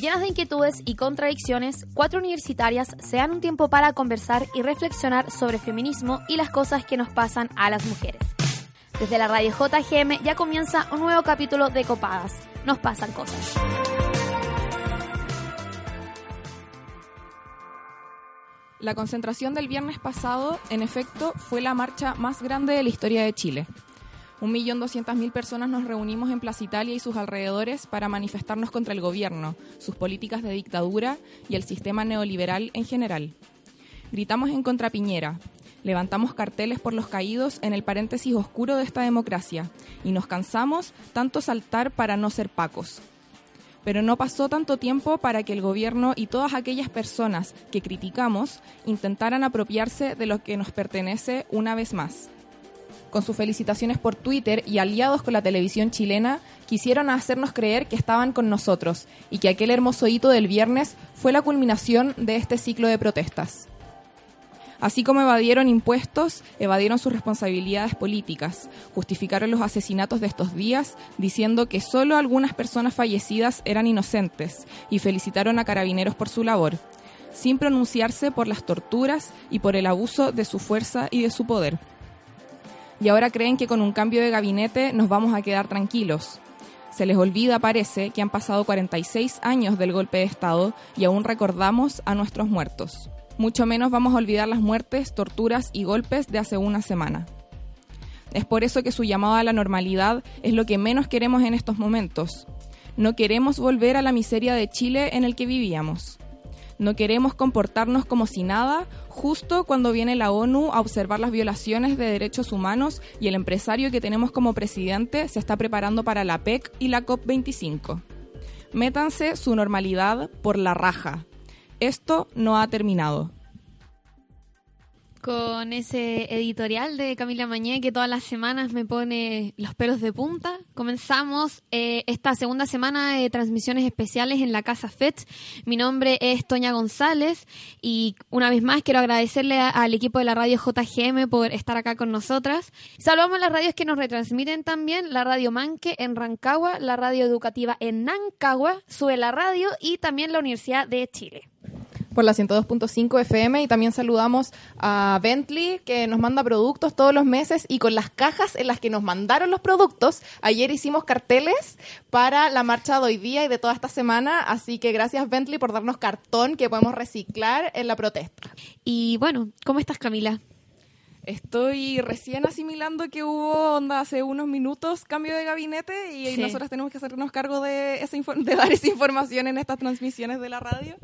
Llenas de inquietudes y contradicciones, cuatro universitarias se dan un tiempo para conversar y reflexionar sobre feminismo y las cosas que nos pasan a las mujeres. Desde la radio JGM ya comienza un nuevo capítulo de Copadas. Nos pasan cosas. La concentración del viernes pasado, en efecto, fue la marcha más grande de la historia de Chile. Un millón doscientas mil personas nos reunimos en Plaza Italia y sus alrededores para manifestarnos contra el gobierno, sus políticas de dictadura y el sistema neoliberal en general. Gritamos en contra Piñera, levantamos carteles por los caídos en el paréntesis oscuro de esta democracia y nos cansamos tanto saltar para no ser pacos. Pero no pasó tanto tiempo para que el gobierno y todas aquellas personas que criticamos intentaran apropiarse de lo que nos pertenece una vez más con sus felicitaciones por Twitter y aliados con la televisión chilena, quisieron hacernos creer que estaban con nosotros y que aquel hermoso hito del viernes fue la culminación de este ciclo de protestas. Así como evadieron impuestos, evadieron sus responsabilidades políticas, justificaron los asesinatos de estos días diciendo que solo algunas personas fallecidas eran inocentes y felicitaron a carabineros por su labor, sin pronunciarse por las torturas y por el abuso de su fuerza y de su poder y ahora creen que con un cambio de gabinete nos vamos a quedar tranquilos. Se les olvida, parece, que han pasado 46 años del golpe de Estado y aún recordamos a nuestros muertos. Mucho menos vamos a olvidar las muertes, torturas y golpes de hace una semana. Es por eso que su llamado a la normalidad es lo que menos queremos en estos momentos. No queremos volver a la miseria de Chile en el que vivíamos. No queremos comportarnos como si nada, justo cuando viene la ONU a observar las violaciones de derechos humanos y el empresario que tenemos como presidente se está preparando para la PEC y la COP25. Métanse su normalidad por la raja. Esto no ha terminado con ese editorial de Camila Mañé que todas las semanas me pone los pelos de punta. Comenzamos eh, esta segunda semana de transmisiones especiales en la Casa FET. Mi nombre es Toña González y una vez más quiero agradecerle al equipo de la radio JGM por estar acá con nosotras. Saludamos las radios que nos retransmiten también, la Radio Manque en Rancagua, la radio educativa en Nancagua, Sube la Radio y también la Universidad de Chile por la 102.5 FM y también saludamos a Bentley que nos manda productos todos los meses y con las cajas en las que nos mandaron los productos. Ayer hicimos carteles para la marcha de hoy día y de toda esta semana, así que gracias Bentley por darnos cartón que podemos reciclar en la protesta. Y bueno, ¿cómo estás Camila? Estoy recién asimilando que hubo onda hace unos minutos cambio de gabinete y nosotros tenemos que hacernos cargo de, esa de dar esa información en estas transmisiones de la radio.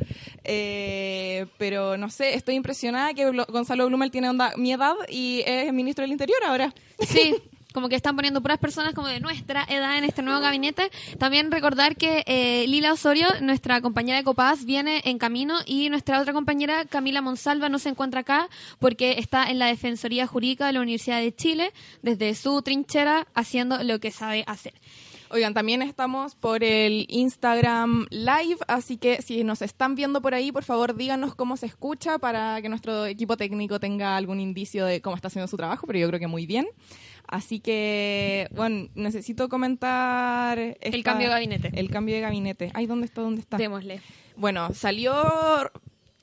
Eh, pero no sé, estoy impresionada que Gonzalo Blumel tiene onda mi edad y es ministro del Interior ahora. Sí, como que están poniendo puras personas como de nuestra edad en este nuevo gabinete. También recordar que eh, Lila Osorio, nuestra compañera de Copaz, viene en camino y nuestra otra compañera, Camila Monsalva, no se encuentra acá porque está en la Defensoría Jurídica de la Universidad de Chile, desde su trinchera, haciendo lo que sabe hacer. Oigan, también estamos por el Instagram Live, así que si nos están viendo por ahí, por favor díganos cómo se escucha para que nuestro equipo técnico tenga algún indicio de cómo está haciendo su trabajo, pero yo creo que muy bien. Así que, bueno, necesito comentar... el cambio de gabinete. El cambio de gabinete. Ay, ¿dónde está? ¿Dónde está? Démosle. Bueno, salió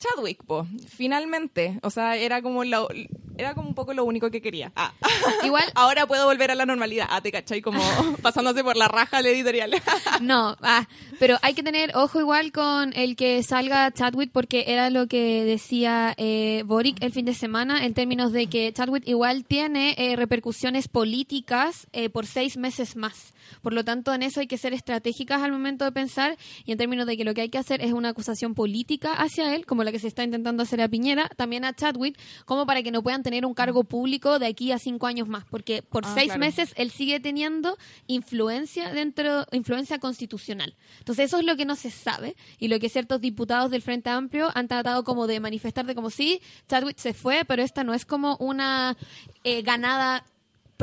Chadwick, po, finalmente. O sea, era como lo, era como un poco lo único que quería. Ah. Igual. Ahora puedo volver a la normalidad. Ah, te cachai, como pasándose por la raja el editorial. no, ah, pero hay que tener ojo igual con el que salga Chadwick, porque era lo que decía eh, Boric el fin de semana, en términos de que Chadwick igual tiene eh, repercusiones políticas eh, por seis meses más. Por lo tanto, en eso hay que ser estratégicas al momento de pensar y en términos de que lo que hay que hacer es una acusación política hacia él, como la que se está intentando hacer a Piñera, también a Chadwick, como para que no puedan tener un cargo público de aquí a cinco años más, porque por ah, seis meses él sigue teniendo influencia dentro, influencia constitucional. Entonces eso es lo que no se sabe y lo que ciertos diputados del Frente Amplio han tratado como de manifestar de como si Chadwick se fue, pero esta no es como una eh, ganada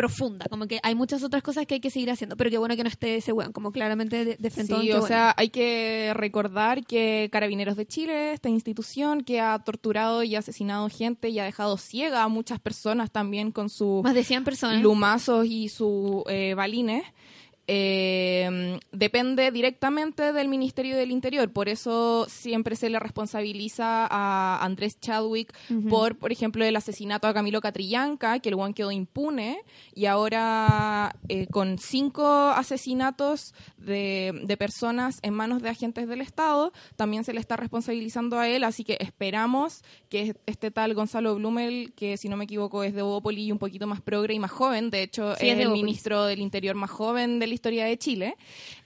profunda, como que hay muchas otras cosas que hay que seguir haciendo, pero qué bueno que no esté ese weón, como claramente de, de frente Sí, o sea, hay que recordar que Carabineros de Chile, esta institución que ha torturado y asesinado gente y ha dejado ciega a muchas personas también con sus... Más de 100 personas. Lumazos y sus eh, balines. Eh, depende directamente del Ministerio del Interior. Por eso siempre se le responsabiliza a Andrés Chadwick por, por ejemplo, el asesinato a Camilo Catrillanca, que el one quedó impune, y ahora eh, con cinco asesinatos de, de personas en manos de agentes del Estado, también se le está responsabilizando a él, así que esperamos que este tal Gonzalo Blumel, que si no me equivoco es de Bópoli y un poquito más progre y más joven, de hecho Sí, es el ministro del Interior más joven de la historia de Chile,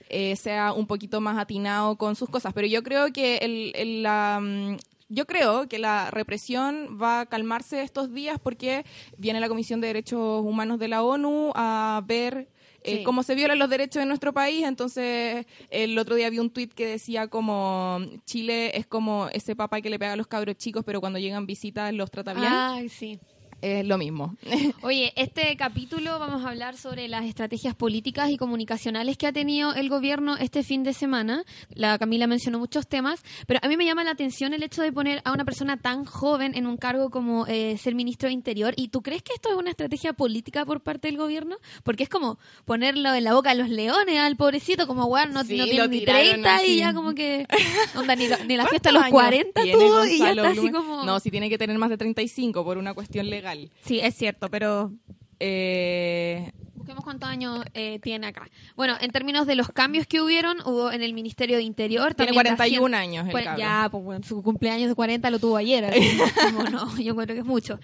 eh, sea un poquito más atinado con sus cosas. Pero yo creo que el, el- la... mm, Yo creo que la represión va a calmarse estos días porque viene la Comisión de Derechos Humanos de la ONU a ver eh, Sí. cómo se violan los derechos en nuestro país. Entonces, el otro día vi un tuit que decía como Chile es como ese papá que le pega a los cabros chicos, pero cuando llegan visitas los trata bien. Ay, sí. Es lo mismo. Oye, este capítulo vamos a hablar sobre las estrategias políticas y comunicacionales que ha tenido el gobierno este fin de semana. La Camila mencionó muchos temas, pero a mí me llama la atención el hecho de poner a una persona tan joven en un cargo como eh, ser ministro de Interior. ¿Y tú crees que esto es una estrategia política por parte del gobierno? Porque es como ponerlo en la boca de los leones al pobrecito, como, bueno, no, Sí, no lo tiene ni tiraron 30 así. y ya como que... onda, ni, ni la fiesta de los ¿Cuántos 40 años tiene tuvo y ya está así como... No, si tiene que tener más de 35 por una cuestión legal. Sí, es cierto, pero Eh, Busquemos cuántos años eh, tiene acá. Bueno, en términos de los cambios que hubieron, hubo en el Ministerio de Interior. tiene también de 41 Hacienda- años el Pues, ya, pues bueno, su cumpleaños de 40 lo tuvo ayer. así, como no, yo encuentro que es mucho.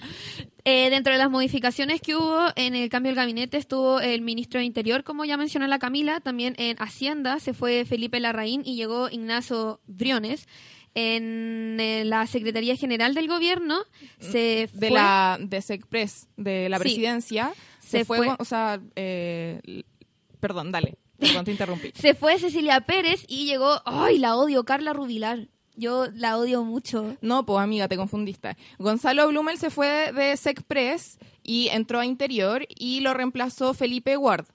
Eh, dentro de las modificaciones que hubo en el cambio del gabinete estuvo el ministro de Interior, como ya mencionó la Camila. También en Hacienda se fue Felipe Larraín y llegó Ignacio Briones. En eh, la Secretaría General del Gobierno se de fue... la de Secpres, de la Sí. presidencia, se, Se fue, o sea, eh, perdón, dale, perdón, te interrumpí. Se fue Cecilia Pérez y llegó, ¡ay, la odio! Carla Rubilar. Yo la odio mucho. No, pues amiga, te confundiste. Gonzalo Blumel se fue de Secpres y entró a Interior y lo reemplazó Felipe Ward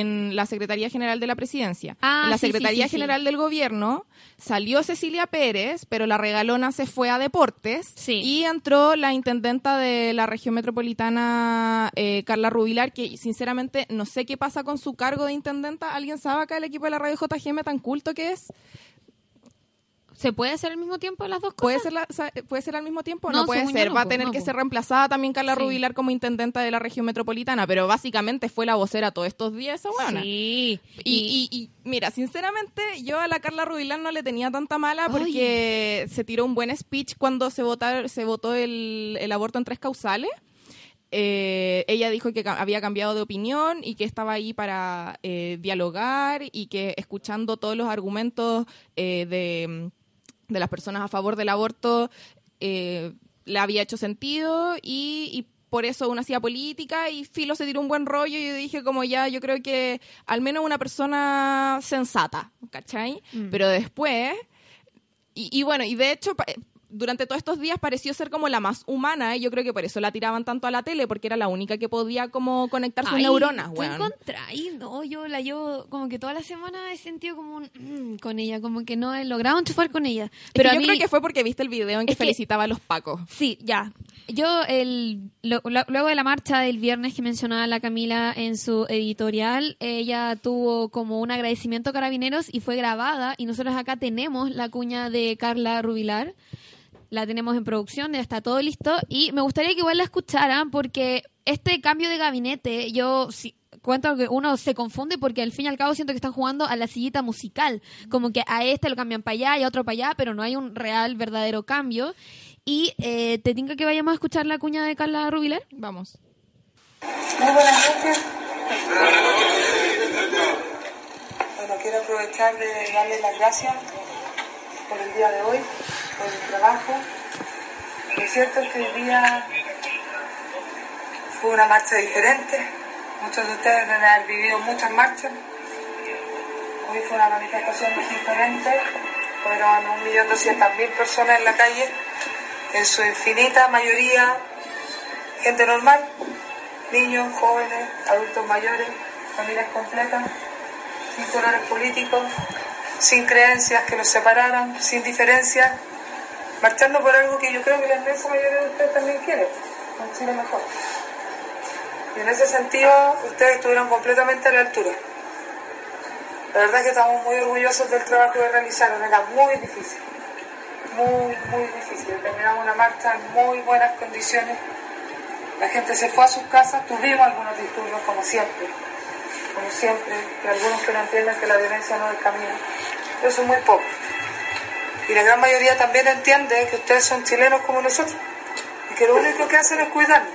en la Secretaría General de la Presidencia. Ah, en la sí, Secretaría sí, sí. General del Gobierno salió Cecilia Pérez, pero la regalona se fue a Deportes Sí. y entró la intendenta de la región metropolitana, eh, Carla Rubilar, que sinceramente no sé qué pasa con su cargo de intendenta. ¿Alguien sabe acá el equipo de la radio JGM tan culto que es? ¿Se puede hacer al mismo tiempo las dos cosas? ¿Puede ser, la- sa- ¿Puede ser al mismo tiempo? No, No, puede ser. no, Va a tener no, que ser reemplazada también Carla Sí. Rubilar como intendenta de la región metropolitana, pero básicamente fue la vocera todos estos días esa buena. Sí. Y, y- y, mira, sinceramente, yo a la Carla Rubilar no le tenía tanta mala Ay. porque se tiró un buen speech cuando se, vota- se votó el, el aborto en tres causales. Eh, ella dijo que había cambiado de opinión y que estaba ahí para eh, dialogar y que escuchando todos los argumentos eh, de, de las personas a favor del aborto eh, le había hecho sentido y, y por eso uno hacía política y Filo se tiró un buen rollo y yo dije como ya, yo creo que al menos una persona sensata, ¿cachai? Mm. Pero después, y, y bueno, y de hecho... Durante todos estos días pareció ser como la más humana y yo creo que por eso la tiraban tanto a la tele porque era la única que podía como conectar sus Ay, neuronas, ¿tú weón. No, yo la llevo como que toda la semana he sentido como un mm, con ella, como que no he logrado enchufar con ella. Pero yo mí, creo que fue porque viste el video en que, Es que- felicitaba a los pacos. Sí, ya. Yo, el, lo- lo- luego de la marcha del viernes que mencionaba la Camila en su editorial, ella tuvo como un agradecimiento a Carabineros y fue grabada. Y nosotros acá tenemos la cuña de Carla Rubilar. La tenemos en producción, ya está todo listo. Y me gustaría que igual la escucharan porque este cambio de gabinete, yo sí, cuento que uno se confunde porque al fin y al cabo siento que están jugando a la sillita musical. Como que a este lo cambian para allá y a otro para allá, pero no hay un real, verdadero cambio. Y eh, te tinca que vayamos a escuchar la cuña de Carla Rubilar. Vamos. Muy buenas noches. Bueno, quiero aprovechar de darles las gracias por el día de hoy, por el trabajo. Lo cierto es que hoy día fue una marcha diferente. Muchos de ustedes deben haber vivido muchas marchas. Hoy fue una manifestación muy diferente. Fueron 1.200.000 personas en la calle, en su infinita mayoría gente normal, niños, jóvenes, adultos mayores, familias completas, sin colores políticos, sin creencias que los separaran, sin diferencias, marchando por algo que yo creo que la inmensa mayoría de ustedes también quiere, un Chile mejor. Y en ese sentido, ustedes estuvieron completamente a la altura. La verdad es que estamos muy orgullosos del trabajo que realizaron, era muy difícil, muy, muy difícil. Terminamos una marcha en muy buenas condiciones. La gente se fue a sus casas, tuvimos algunos disturbios como siempre, como siempre, y algunos que no entienden que la violencia no es el camino, pero son muy pocos. Y la gran mayoría también entiende que ustedes son chilenos como nosotros y que lo único que hacen es cuidarnos.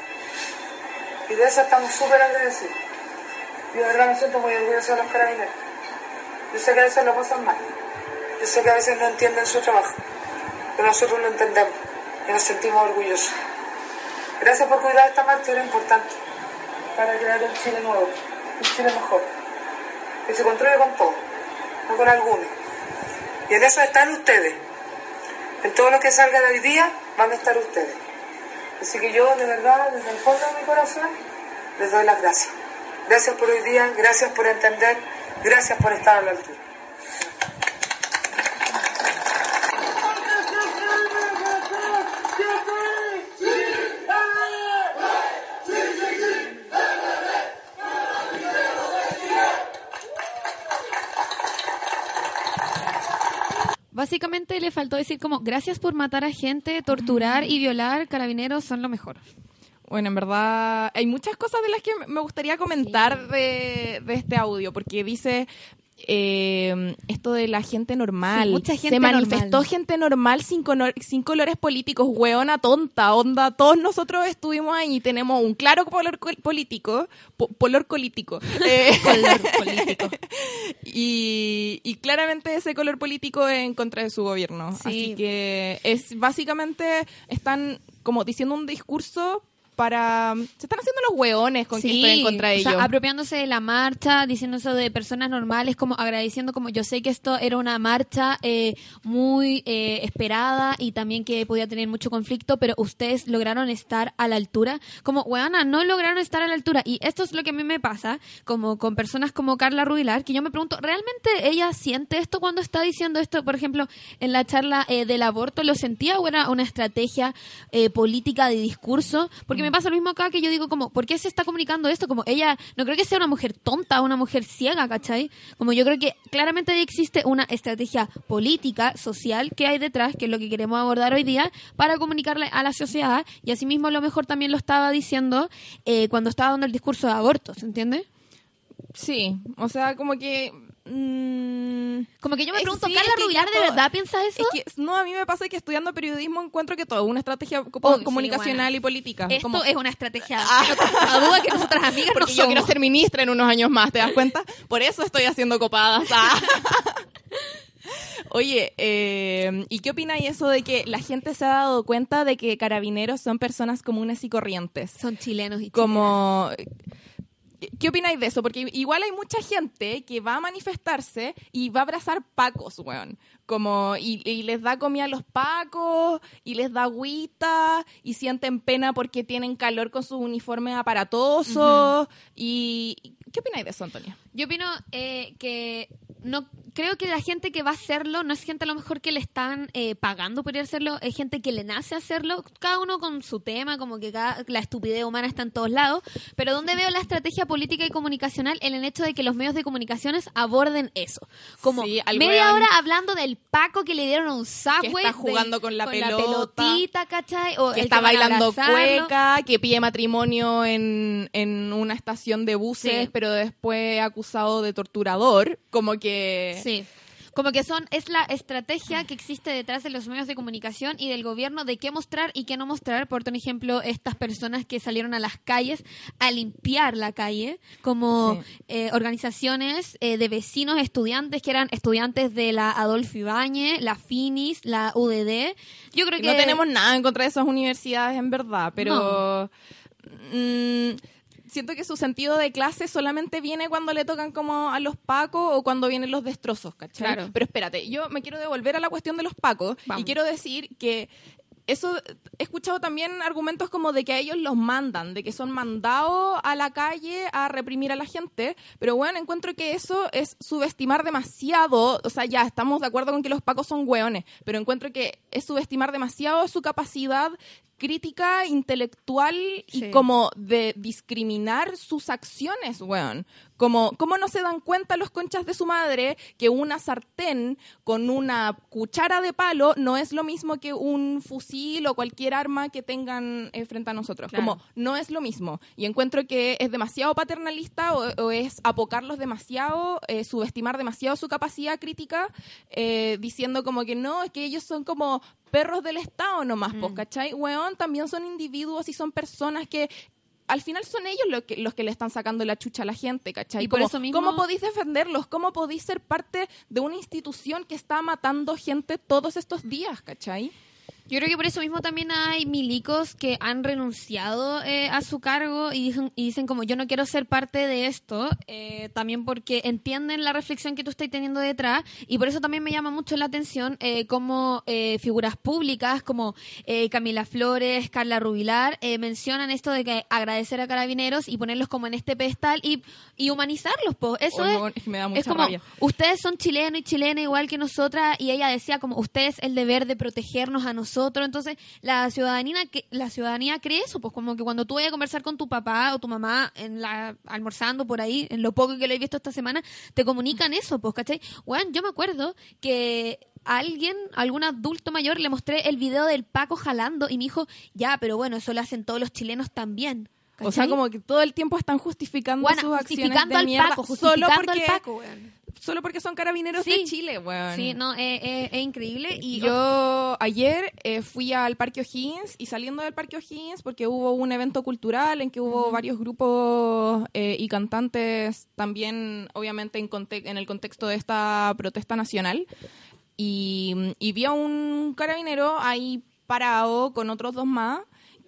Y de eso estamos súper agradecidos. Yo de verdad me siento muy orgulloso de los carabineros. Yo sé que a veces lo pasan mal. Yo sé que a veces no entienden su trabajo. Pero nosotros lo entendemos y nos sentimos orgullosos. Gracias por cuidar esta marcha, era importante para crear un Chile nuevo, un Chile mejor. Que se construye con todo, no con algunos. Y en eso están ustedes. En todo lo que salga de hoy día van a estar ustedes. Así que yo, de verdad, desde el fondo de mi corazón, les doy las gracias. Gracias por hoy día, gracias por entender, gracias por estar a la altura. Básicamente le faltó decir como, gracias por matar a gente, torturar y violar, carabineros son lo mejor. Bueno, en verdad hay muchas cosas de las que me gustaría comentar de, de este audio, porque dice eh, esto de la gente normal. Sí, mucha gente Se manifestó normal. gente normal sin, color- sin colores políticos, hueona tonta, onda. Todos nosotros estuvimos ahí y tenemos un claro color col- político, po- color político. Eh, Color político. y, y claramente ese color político es en contra de su gobierno. Sí. Así que es básicamente están como diciendo un discurso para... Se están haciendo los hueones con que estoy en contra de sea, ellos. apropiándose de la marcha, diciendo eso de personas normales, como agradeciendo, como yo sé que esto era una marcha eh, muy eh, esperada y también que podía tener mucho conflicto, pero ustedes lograron estar a la altura. Como, weana, no lograron estar a la altura. Y esto es lo que a mí me pasa, como con personas como Carla Rubilar, que yo me pregunto, ¿realmente ella siente esto cuando está diciendo esto? Por ejemplo, en la charla eh, del aborto, ¿lo sentía o era una estrategia eh, política de discurso? Porque me pasa lo mismo acá que yo digo como, ¿por qué se está comunicando esto? Como ella, no creo que sea una mujer tonta, una mujer ciega, ¿cachai? Como yo creo que claramente existe una estrategia política, social que hay detrás, que es lo que queremos abordar hoy día, para comunicarle a la sociedad y asimismo a lo mejor también lo estaba diciendo eh, cuando estaba dando el discurso de aborto, ¿se entiende? Sí, o sea, como que... mm, Como que yo me pregunto, sí, ¿Carla Rubilar de verdad piensa eso? Es que, no, a mí me pasa que estudiando periodismo encuentro que todo es una estrategia sí, comunicacional bueno. y política. Esto como- es una estrategia. A duda que nosotras amigas no porque yo quiero somos. ser ministra en unos años más, ¿te das cuenta? Por eso estoy haciendo copadas. Ah. Oye, eh, ¿y qué opináis eso de que la gente se ha dado cuenta de que carabineros son personas comunes y corrientes? Son chilenos y como ¿Qué opináis de eso? Porque igual hay mucha gente que va a manifestarse y va a abrazar pacos, weón. Como, y, y les da comida a los pacos, y les da agüita, y sienten pena porque tienen calor con sus uniformes aparatosos. y ¿Qué opináis de eso, Antonia? Yo opino eh, que no creo que la gente que va a hacerlo no es gente a lo mejor que le están eh, pagando por ir a hacerlo, es gente que le nace hacerlo, cada uno con su tema, como que cada- la estupidez humana está en todos lados, pero donde veo la estrategia política y comunicacional en el hecho de que los medios de comunicaciones aborden eso, como Sí, media weón- hora hablando del Paco que le dieron a un Subway, está jugando con la pelota, pelotita, ¿cachai? O Que está bailando cueca, que pide matrimonio en, en una estación de buses, Sí. pero después acusado de torturador. Como que... Sí. Como que son, es la estrategia que existe detrás de los medios de comunicación y del gobierno de qué mostrar y qué no mostrar. Por ejemplo, estas personas que salieron a las calles a limpiar la calle, como Sí. eh, organizaciones eh, de vecinos, estudiantes que eran estudiantes de la Adolfo Ibáñez, la FINIS, la UDD. Yo creo que No tenemos nada en contra de esas universidades, en verdad, pero mm, siento que su sentido de clase solamente viene cuando le tocan como a los pacos o cuando vienen los destrozos, ¿cachai? Claro. Pero espérate, yo me quiero devolver a la cuestión de los pacos Vamos. y quiero decir que eso he escuchado también argumentos como de que a ellos los mandan, de que son mandados a la calle a reprimir a la gente, pero bueno, encuentro que eso es subestimar demasiado, o sea, ya estamos de acuerdo con que los pacos son hueones, pero encuentro que es subestimar demasiado su capacidad crítica intelectual y como de discriminar sus acciones, weón. Como, ¿Cómo no se dan cuenta los conchas de su madre que una sartén con una cuchara de palo no es lo mismo que un fusil o cualquier arma que tengan eh, frente a nosotros? Claro. Como no es lo mismo. Y encuentro que es demasiado paternalista o, o es apocarlos demasiado, eh, subestimar demasiado su capacidad crítica, eh, diciendo como que no, es que ellos son como perros del Estado nomás, pues, ¿cachai? Weón, también son individuos y son personas que al final son ellos lo que, los que le están sacando la chucha a la gente, ¿cachai? Y por Como, eso mismo- ¿Cómo podéis defenderlos? ¿Cómo podéis ser parte de una institución que está matando gente todos estos días, ¿cachai? Yo creo que por eso mismo también hay milicos que han renunciado eh, a su cargo y dicen, y dicen como yo no quiero ser parte de esto, eh, también porque entienden la reflexión que tú estás teniendo detrás y por eso también me llama mucho la atención eh, como eh, figuras públicas como eh, Camila Flores, Carla Rubilar eh, mencionan esto de que agradecer a carabineros y ponerlos como en este pedestal y, y humanizarlos, po. eso es, weón, es que me da mucha es como rabia. ustedes son chilenos y chilenas igual que nosotras y ella decía como ustedes el deber de protegernos a nosotros entonces la ciudadanía la ciudadanía cree eso pues como que cuando tú vayas a conversar con tu papá o tu mamá en la almorzando por ahí en lo poco que lo he visto esta semana te comunican eso pues ¿cachai? Weón, yo me acuerdo que alguien, algún adulto mayor le mostré el video del Paco jalando y me dijo, ya, pero bueno, eso lo hacen todos los chilenos también. O sea, como que todo el tiempo están justificando sus acciones de al mierda Paco, solo justificando porque al Paco, weón. solo porque son carabineros Sí. de Chile, weón. Sí, no, eh, eh, es increíble. Y yo ayer eh, fui al Parque O'Higgins y saliendo del Parque O'Higgins porque hubo un evento cultural en que hubo varios grupos eh, y cantantes también, obviamente, en, en el contexto de esta protesta nacional. Y, y vi a un carabinero ahí parado con otros dos más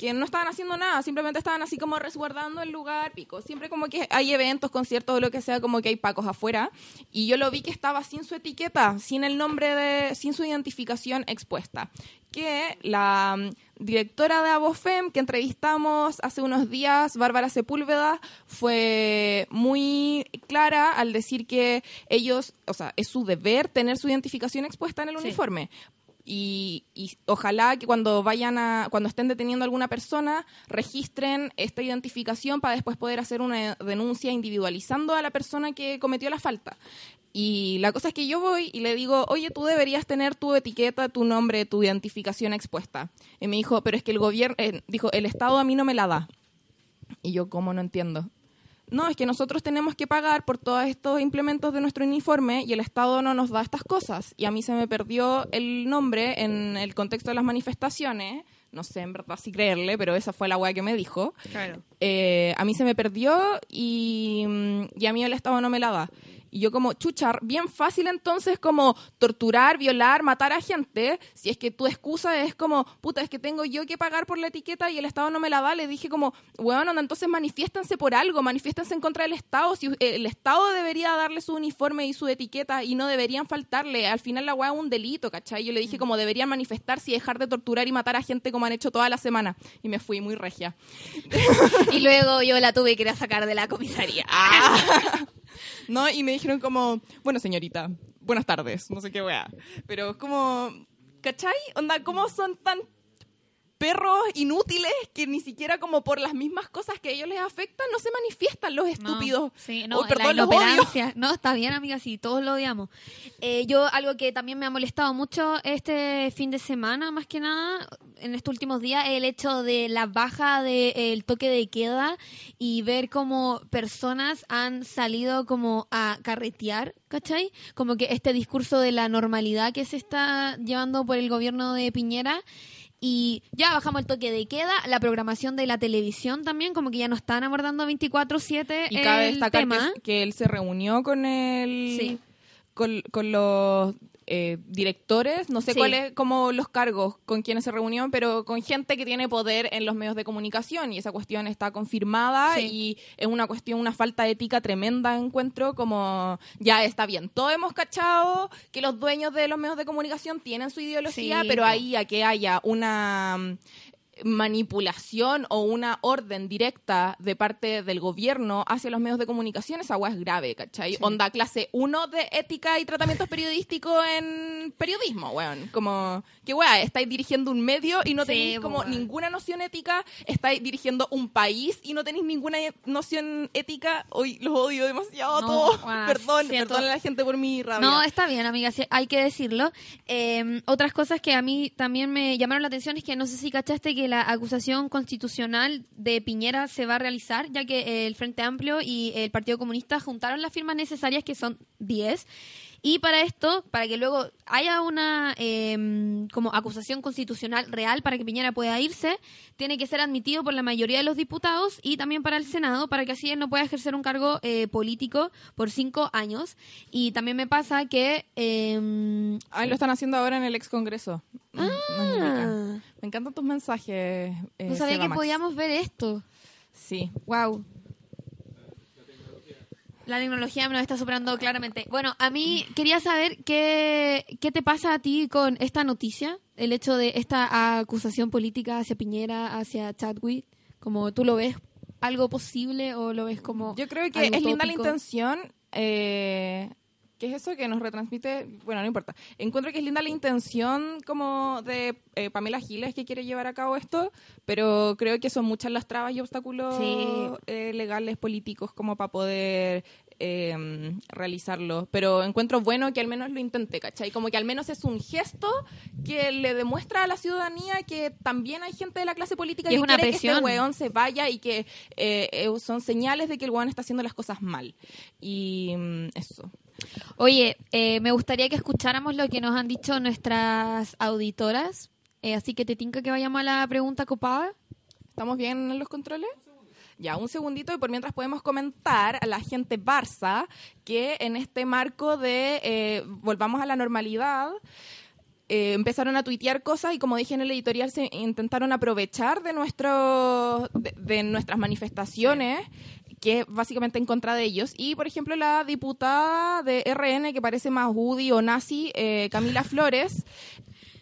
que no estaban haciendo nada, simplemente estaban así como resguardando el lugar, pico. Siempre como que hay eventos, conciertos o lo que sea, como que hay pacos afuera. Y yo lo vi que estaba sin su etiqueta, sin el nombre de, sin su identificación expuesta. Que la mm, directora de Abofem que entrevistamos hace unos días, Bárbara Sepúlveda, fue muy clara al decir que ellos, o sea, es su deber tener su identificación expuesta en el Sí. uniforme. Y, y ojalá que cuando vayan a, cuando estén deteniendo a alguna persona, registren esta identificación para después poder hacer una denuncia individualizando a la persona que cometió la falta. Y la cosa es que yo voy y le digo, oye, tú deberías tener tu etiqueta, tu nombre, tu identificación expuesta. Y me dijo, pero es que el gobierno, eh, dijo, el Estado a mí no me la da. Y yo, ¿cómo no entiendo? No, es que nosotros tenemos que pagar por todos estos implementos de nuestro uniforme y el Estado no nos da estas cosas. Y a mí se me perdió el nombre en el contexto de las manifestaciones. No sé en verdad si creerle, pero esa fue la weá que me dijo. Claro. Eh, a mí se me perdió y, y a mí el Estado no me la da. Y yo como, chuchar, bien fácil entonces como torturar, violar, matar a gente, si es que tu excusa es como, puta, es que tengo yo que pagar por la etiqueta y el Estado no me la da, le dije como, bueno, entonces manifiéstense por algo, manifiéstense en contra del Estado, si el Estado debería darle su uniforme y su etiqueta y no deberían faltarle, al final la weá es un delito, ¿cachai? Yo le dije como deberían manifestarse y dejar de torturar y matar a gente como han hecho toda la semana. Y me fui muy regia. Y luego yo la tuve que ir a sacar de la comisaría. ¿no? Y me dijeron como, bueno, señorita, buenas tardes, no sé qué weá. Pero es como, ¿cachai? Onda, ¿cómo son tan perros inútiles que ni siquiera como por las mismas cosas que a ellos les afectan no se manifiestan los estúpidos? No, sí, no, Oh, perdón, los odio. No, está bien, amiga, sí, todos lo odiamos. Eh, yo, algo que también me ha molestado mucho este fin de semana, más que nada, en estos últimos días, el hecho de la baja del toque de queda y ver cómo personas han salido como a carretear, ¿cachai? Como que este discurso de la normalidad que se está llevando por el gobierno de Piñera. Y ya bajamos el toque de queda, la programación de la televisión también, como que ya no están abordando 24/7 Y cabe el destacar tema. que, que él se reunió con el Sí. con, con los eh, directores, no sé Sí. cuáles como los cargos con quienes se reunió, pero con gente que tiene poder en los medios de comunicación y esa cuestión está confirmada Sí. y es una cuestión, una falta de ética tremenda encuentro como ya está bien. Todos hemos cachado que los dueños de los medios de comunicación tienen su ideología, Sí, pero ahí a que haya una manipulación o una orden directa de parte del gobierno hacia los medios de comunicación, esa agua es grave, ¿cachai? Onda clase 1 de ética y tratamientos periodísticos en periodismo, weón. Como, que weón, estáis dirigiendo un medio y no Sí, tenéis como weón. ninguna noción ética, estáis dirigiendo un país y no tenéis ninguna noción ética. Hoy los odio demasiado No, todos. Perdón, siento- perdón a la gente por mi rabia. No, está bien, amiga, sí, hay que decirlo. Eh, otras cosas que a mí también me llamaron la atención es que no sé si cachaste que la acusación constitucional de Piñera se va a realizar, ya que el Frente Amplio y el Partido Comunista juntaron las firmas necesarias, que son 10. Y para esto, para que luego haya una eh, como acusación constitucional real para que Piñera pueda irse, tiene que ser admitido por la mayoría de los diputados y también para el Senado, para que así él no pueda ejercer un cargo eh, político por cinco años. Y también me pasa que... eh, lo están haciendo ahora en el ex Congreso. Ah, Me encantan tus mensajes. eh, no sabía Seba que Max. podíamos ver esto. Sí. Wow. La tecnología me lo está superando claramente. Bueno, a mí quería saber qué, qué te pasa a ti con esta noticia, el hecho de esta acusación política hacia Piñera, hacia Chadwick, como tú lo ves algo posible o lo ves como Yo creo que es linda la intención. Eh, ¿Qué es eso que nos retransmite? Bueno, no importa. Encuentro que es linda la intención como de eh, Pamela Giles que quiere llevar a cabo esto, pero creo que son muchas las trabas y obstáculos Sí. eh, legales, políticos, como para poder eh, realizarlo. Pero encuentro bueno que al menos lo intente, ¿cachai? Como que al menos es un gesto que le demuestra a la ciudadanía que también hay gente de la clase política Y es que una quiere que este weón se vaya y que eh, eh, son señales de que el weón está haciendo las cosas mal. Y mm, eso. Oye, eh, me gustaría que escucháramos lo que nos han dicho nuestras auditoras, eh, así que te tinca que vayamos a la pregunta copada. ¿Estamos bien en los controles? Ya, un segundito y por mientras podemos comentar a la gente Barça que en este marco de eh, volvamos a la normalidad, eh, empezaron a tuitear cosas y como dije en el editorial se intentaron aprovechar de, nuestro, de, de nuestras manifestaciones que básicamente en contra de ellos. Y, por ejemplo, la diputada de RN, que parece más UDI o nazi, eh, Camila Flores,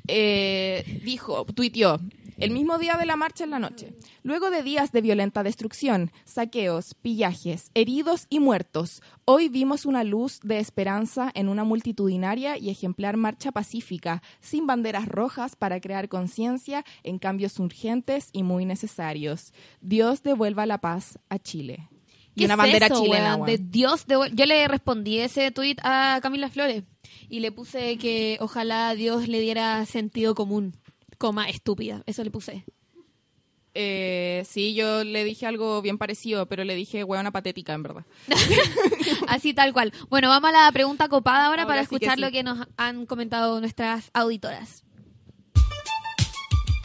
eh, dijo, tuiteó, el mismo día de la marcha en la noche, luego de días de violenta destrucción, saqueos, pillajes, heridos y muertos, hoy vimos una luz de esperanza en una multitudinaria y ejemplar marcha pacífica, sin banderas rojas para crear conciencia en cambios urgentes y muy necesarios. Dios devuelva la paz a Chile. Y ¿Qué una es bandera eso, chilena, weón? weón. De Dios de Yo le respondí ese tuit a Camila Flores y le puse que ojalá Dios le diera sentido común, coma estúpida. Eso le puse. Eh, sí, yo le dije algo bien parecido, pero le dije hueona patética, en verdad. Así tal cual. Bueno, vamos a la pregunta copada ahora, Ahora para sí que escuchar sí. lo que nos han comentado nuestras auditoras.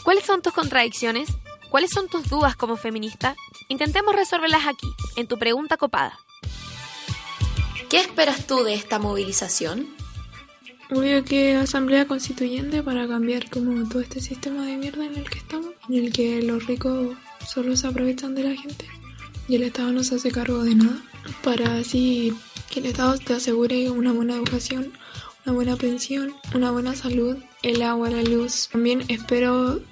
¿Cuáles son tus contradicciones? ¿Cuáles son tus dudas como feminista? Intentemos resolverlas aquí, en tu pregunta copada. ¿Qué esperas tú de esta movilización? Obvio que asamblea constituyente para cambiar como todo este sistema de mierda en el que estamos, en el que los ricos solo se aprovechan de la gente y el Estado no se hace cargo de nada, para así que el Estado te asegure una buena educación, una buena pensión, una buena salud, el agua, la luz. También espero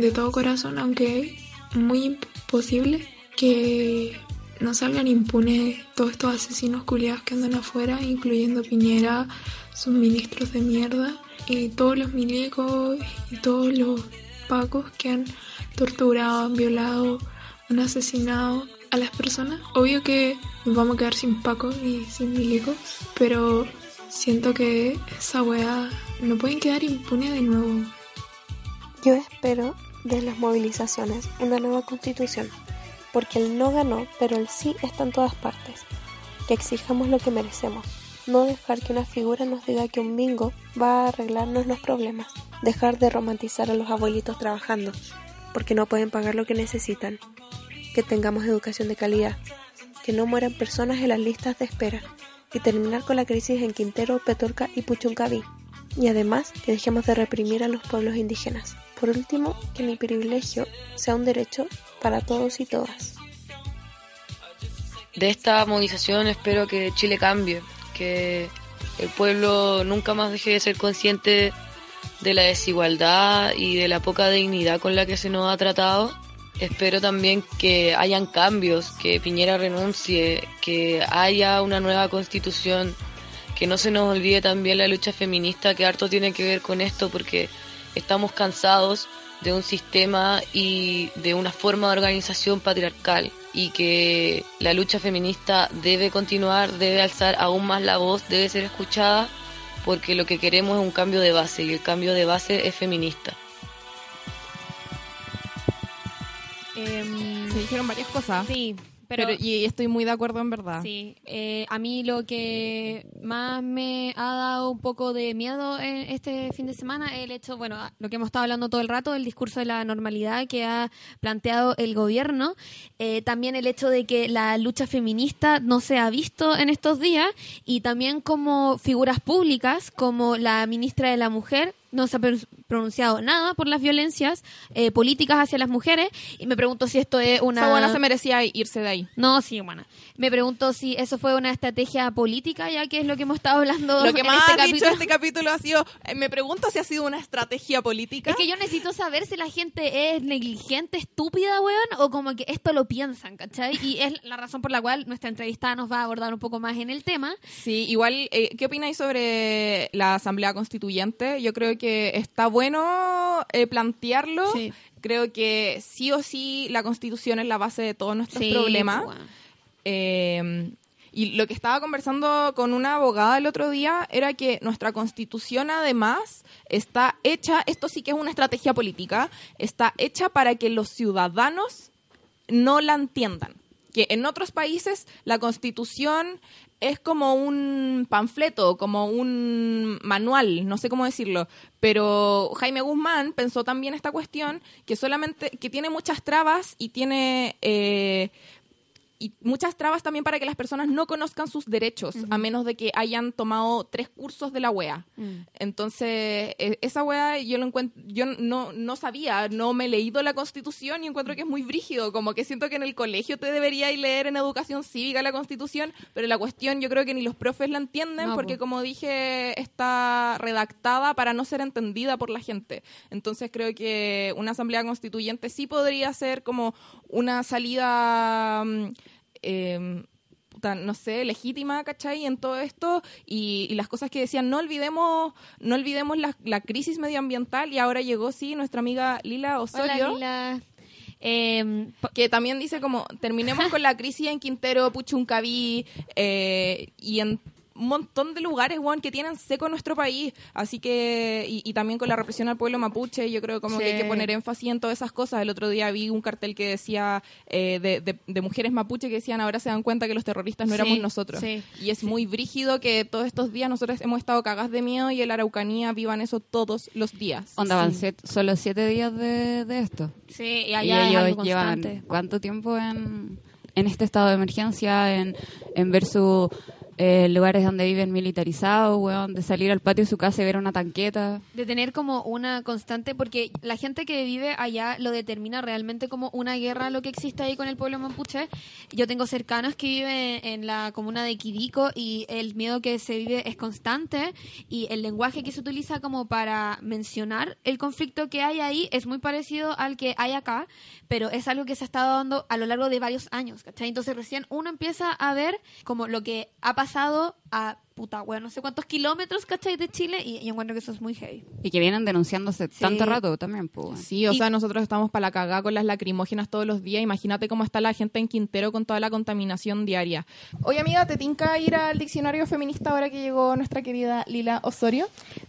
de todo corazón, aunque muy imposible, que no salgan impunes todos estos asesinos culiados que andan afuera, incluyendo Piñera, sus ministros de mierda y todos los milicos y todos los pacos que han torturado, han violado, han asesinado a las personas. Obvio que nos vamos a quedar sin pacos y sin milicos, pero siento que esa weá no pueden quedar impunes de nuevo. Yo espero de las movilizaciones una nueva constitución, porque el no ganó, pero el sí está en todas partes. Que exijamos lo que merecemos, no dejar que una figura nos diga que un bingo va a arreglarnos los problemas, dejar de romantizar a los abuelitos trabajando, porque no pueden pagar lo que necesitan, que tengamos educación de calidad, que no mueran personas en las listas de espera y terminar con la crisis en Quintero, Petorca y Puchuncaví. Y además que dejemos de reprimir a los pueblos indígenas. Por último, que mi privilegio sea un derecho para todos y todas. De esta movilización espero que Chile cambie, que el pueblo nunca más deje de ser consciente de la desigualdad y de la poca dignidad con la que se nos ha tratado. Espero también que hayan cambios, que Piñera renuncie, que haya una nueva constitución, que no se nos olvide también la lucha feminista, que harto tiene que ver con esto, porque estamos cansados de un sistema y de una forma de organización patriarcal y que la lucha feminista debe continuar, debe alzar aún más la voz, debe ser escuchada porque lo que queremos es un cambio de base y el cambio de base es feminista. Se dijeron varias cosas. Sí, pero, Pero, y estoy muy de acuerdo en verdad. Sí, eh, a mí lo que más me ha dado un poco de miedo en este fin de semana es el hecho, bueno, lo que hemos estado hablando todo el rato, el discurso de la normalidad que ha planteado el gobierno, eh, también el hecho de que la lucha feminista no se ha visto en estos días y también como figuras públicas, como la ministra de la Mujer, no se ha pronunciado nada por las violencias eh, políticas hacia las mujeres y me pregunto si esto es una... Esa buena se merecía irse de ahí. No, sí, bueno. Me pregunto si eso fue una estrategia política, ya que es lo que hemos estado hablando Lo que en más este ha dicho capítulo. este capítulo ha sido, eh, me pregunto si ha sido una estrategia política. Es que yo necesito saber si la gente es negligente, estúpida, weón, o como que esto lo piensan, ¿cachai? Y es la razón por la cual nuestra entrevistada nos va a abordar un poco más en el tema. Sí, igual, eh, ¿qué opináis sobre la Asamblea Constituyente? Yo creo que está bueno eh, plantearlo. Sí. Creo que sí o sí la Constitución es la base de todos nuestros Sí, problemas. pues. Eh, y lo que estaba conversando con una abogada el otro día era que nuestra constitución además está hecha, esto sí que es una estrategia política, está hecha para que los ciudadanos no la entiendan. Que en otros países la constitución es como un panfleto, como un manual, no sé cómo decirlo, pero Jaime Guzmán pensó también esta cuestión que solamente, que tiene muchas trabas y tiene eh, y muchas trabas también para que las personas no conozcan sus derechos, a menos de que hayan tomado tres cursos de la wea. Mm. Entonces, e- esa wea yo lo encuentro, yo no, no sabía, no me he leído la constitución y encuentro que es muy brígido, como que siento que en el colegio te deberíais leer en educación cívica la constitución, pero la cuestión yo creo que ni los profes la entienden No, porque po. como dije, está redactada para no ser entendida por la gente. Entonces creo que una asamblea constituyente sí podría ser como una salida... eh, no sé, legítima, ¿cachai? En todo esto y, y las cosas que decían, no olvidemos, no olvidemos la, la crisis medioambiental y ahora llegó, sí, nuestra amiga Lila Osorio. Hola, Lila. Em, Que también dice como, terminemos con la crisis en Quintero, Puchuncaví eh, y en un montón de lugares, weón, que tienen seco nuestro país. Así que, y, y también con la represión al pueblo mapuche, yo creo como que hay que poner énfasis en todas esas cosas. El otro día vi un cartel que decía eh, de, de- de mujeres mapuche que decían, ahora se dan cuenta que los terroristas no Sí, éramos nosotros. sí, y es muy brígido que todos estos días nosotros hemos estado cagadas de miedo y en la Araucanía vivan eso todos los días. Onda, van siete- solo siete días de, de esto. sí, y Y allá es ellos algo llevan constante. cuánto tiempo en, en este estado de emergencia, en, en ver sus eh, lugares donde viven militarizados, weón, de salir al patio de su casa y ver una tanqueta. de tener como una constante, porque la gente que vive allá lo determina realmente como una guerra lo que existe ahí con el pueblo mapuche. Yo tengo cercanos que viven en la comuna de Quirico y el miedo que se vive es constante y el lenguaje que se utiliza como para mencionar el conflicto que hay ahí es muy parecido al que hay acá, pero es algo que se ha estado dando a lo largo de varios años, ¿cachai? Entonces recién uno empieza a ver como lo que ha pasado a puta, weón, no sé cuántos kilómetros, ¿cachai? De Chile y yo encuentro que eso es muy heavy. Y que vienen denunciándose tanto rato también, pues. Sí, o Y- sea, nosotros estamos para la cagada con las lacrimógenas todos los días. Imagínate cómo está la gente en Quintero con toda la contaminación diaria. Oye, amiga, ¿te tinca ir al diccionario feminista ahora que llegó nuestra querida Lila Osorio?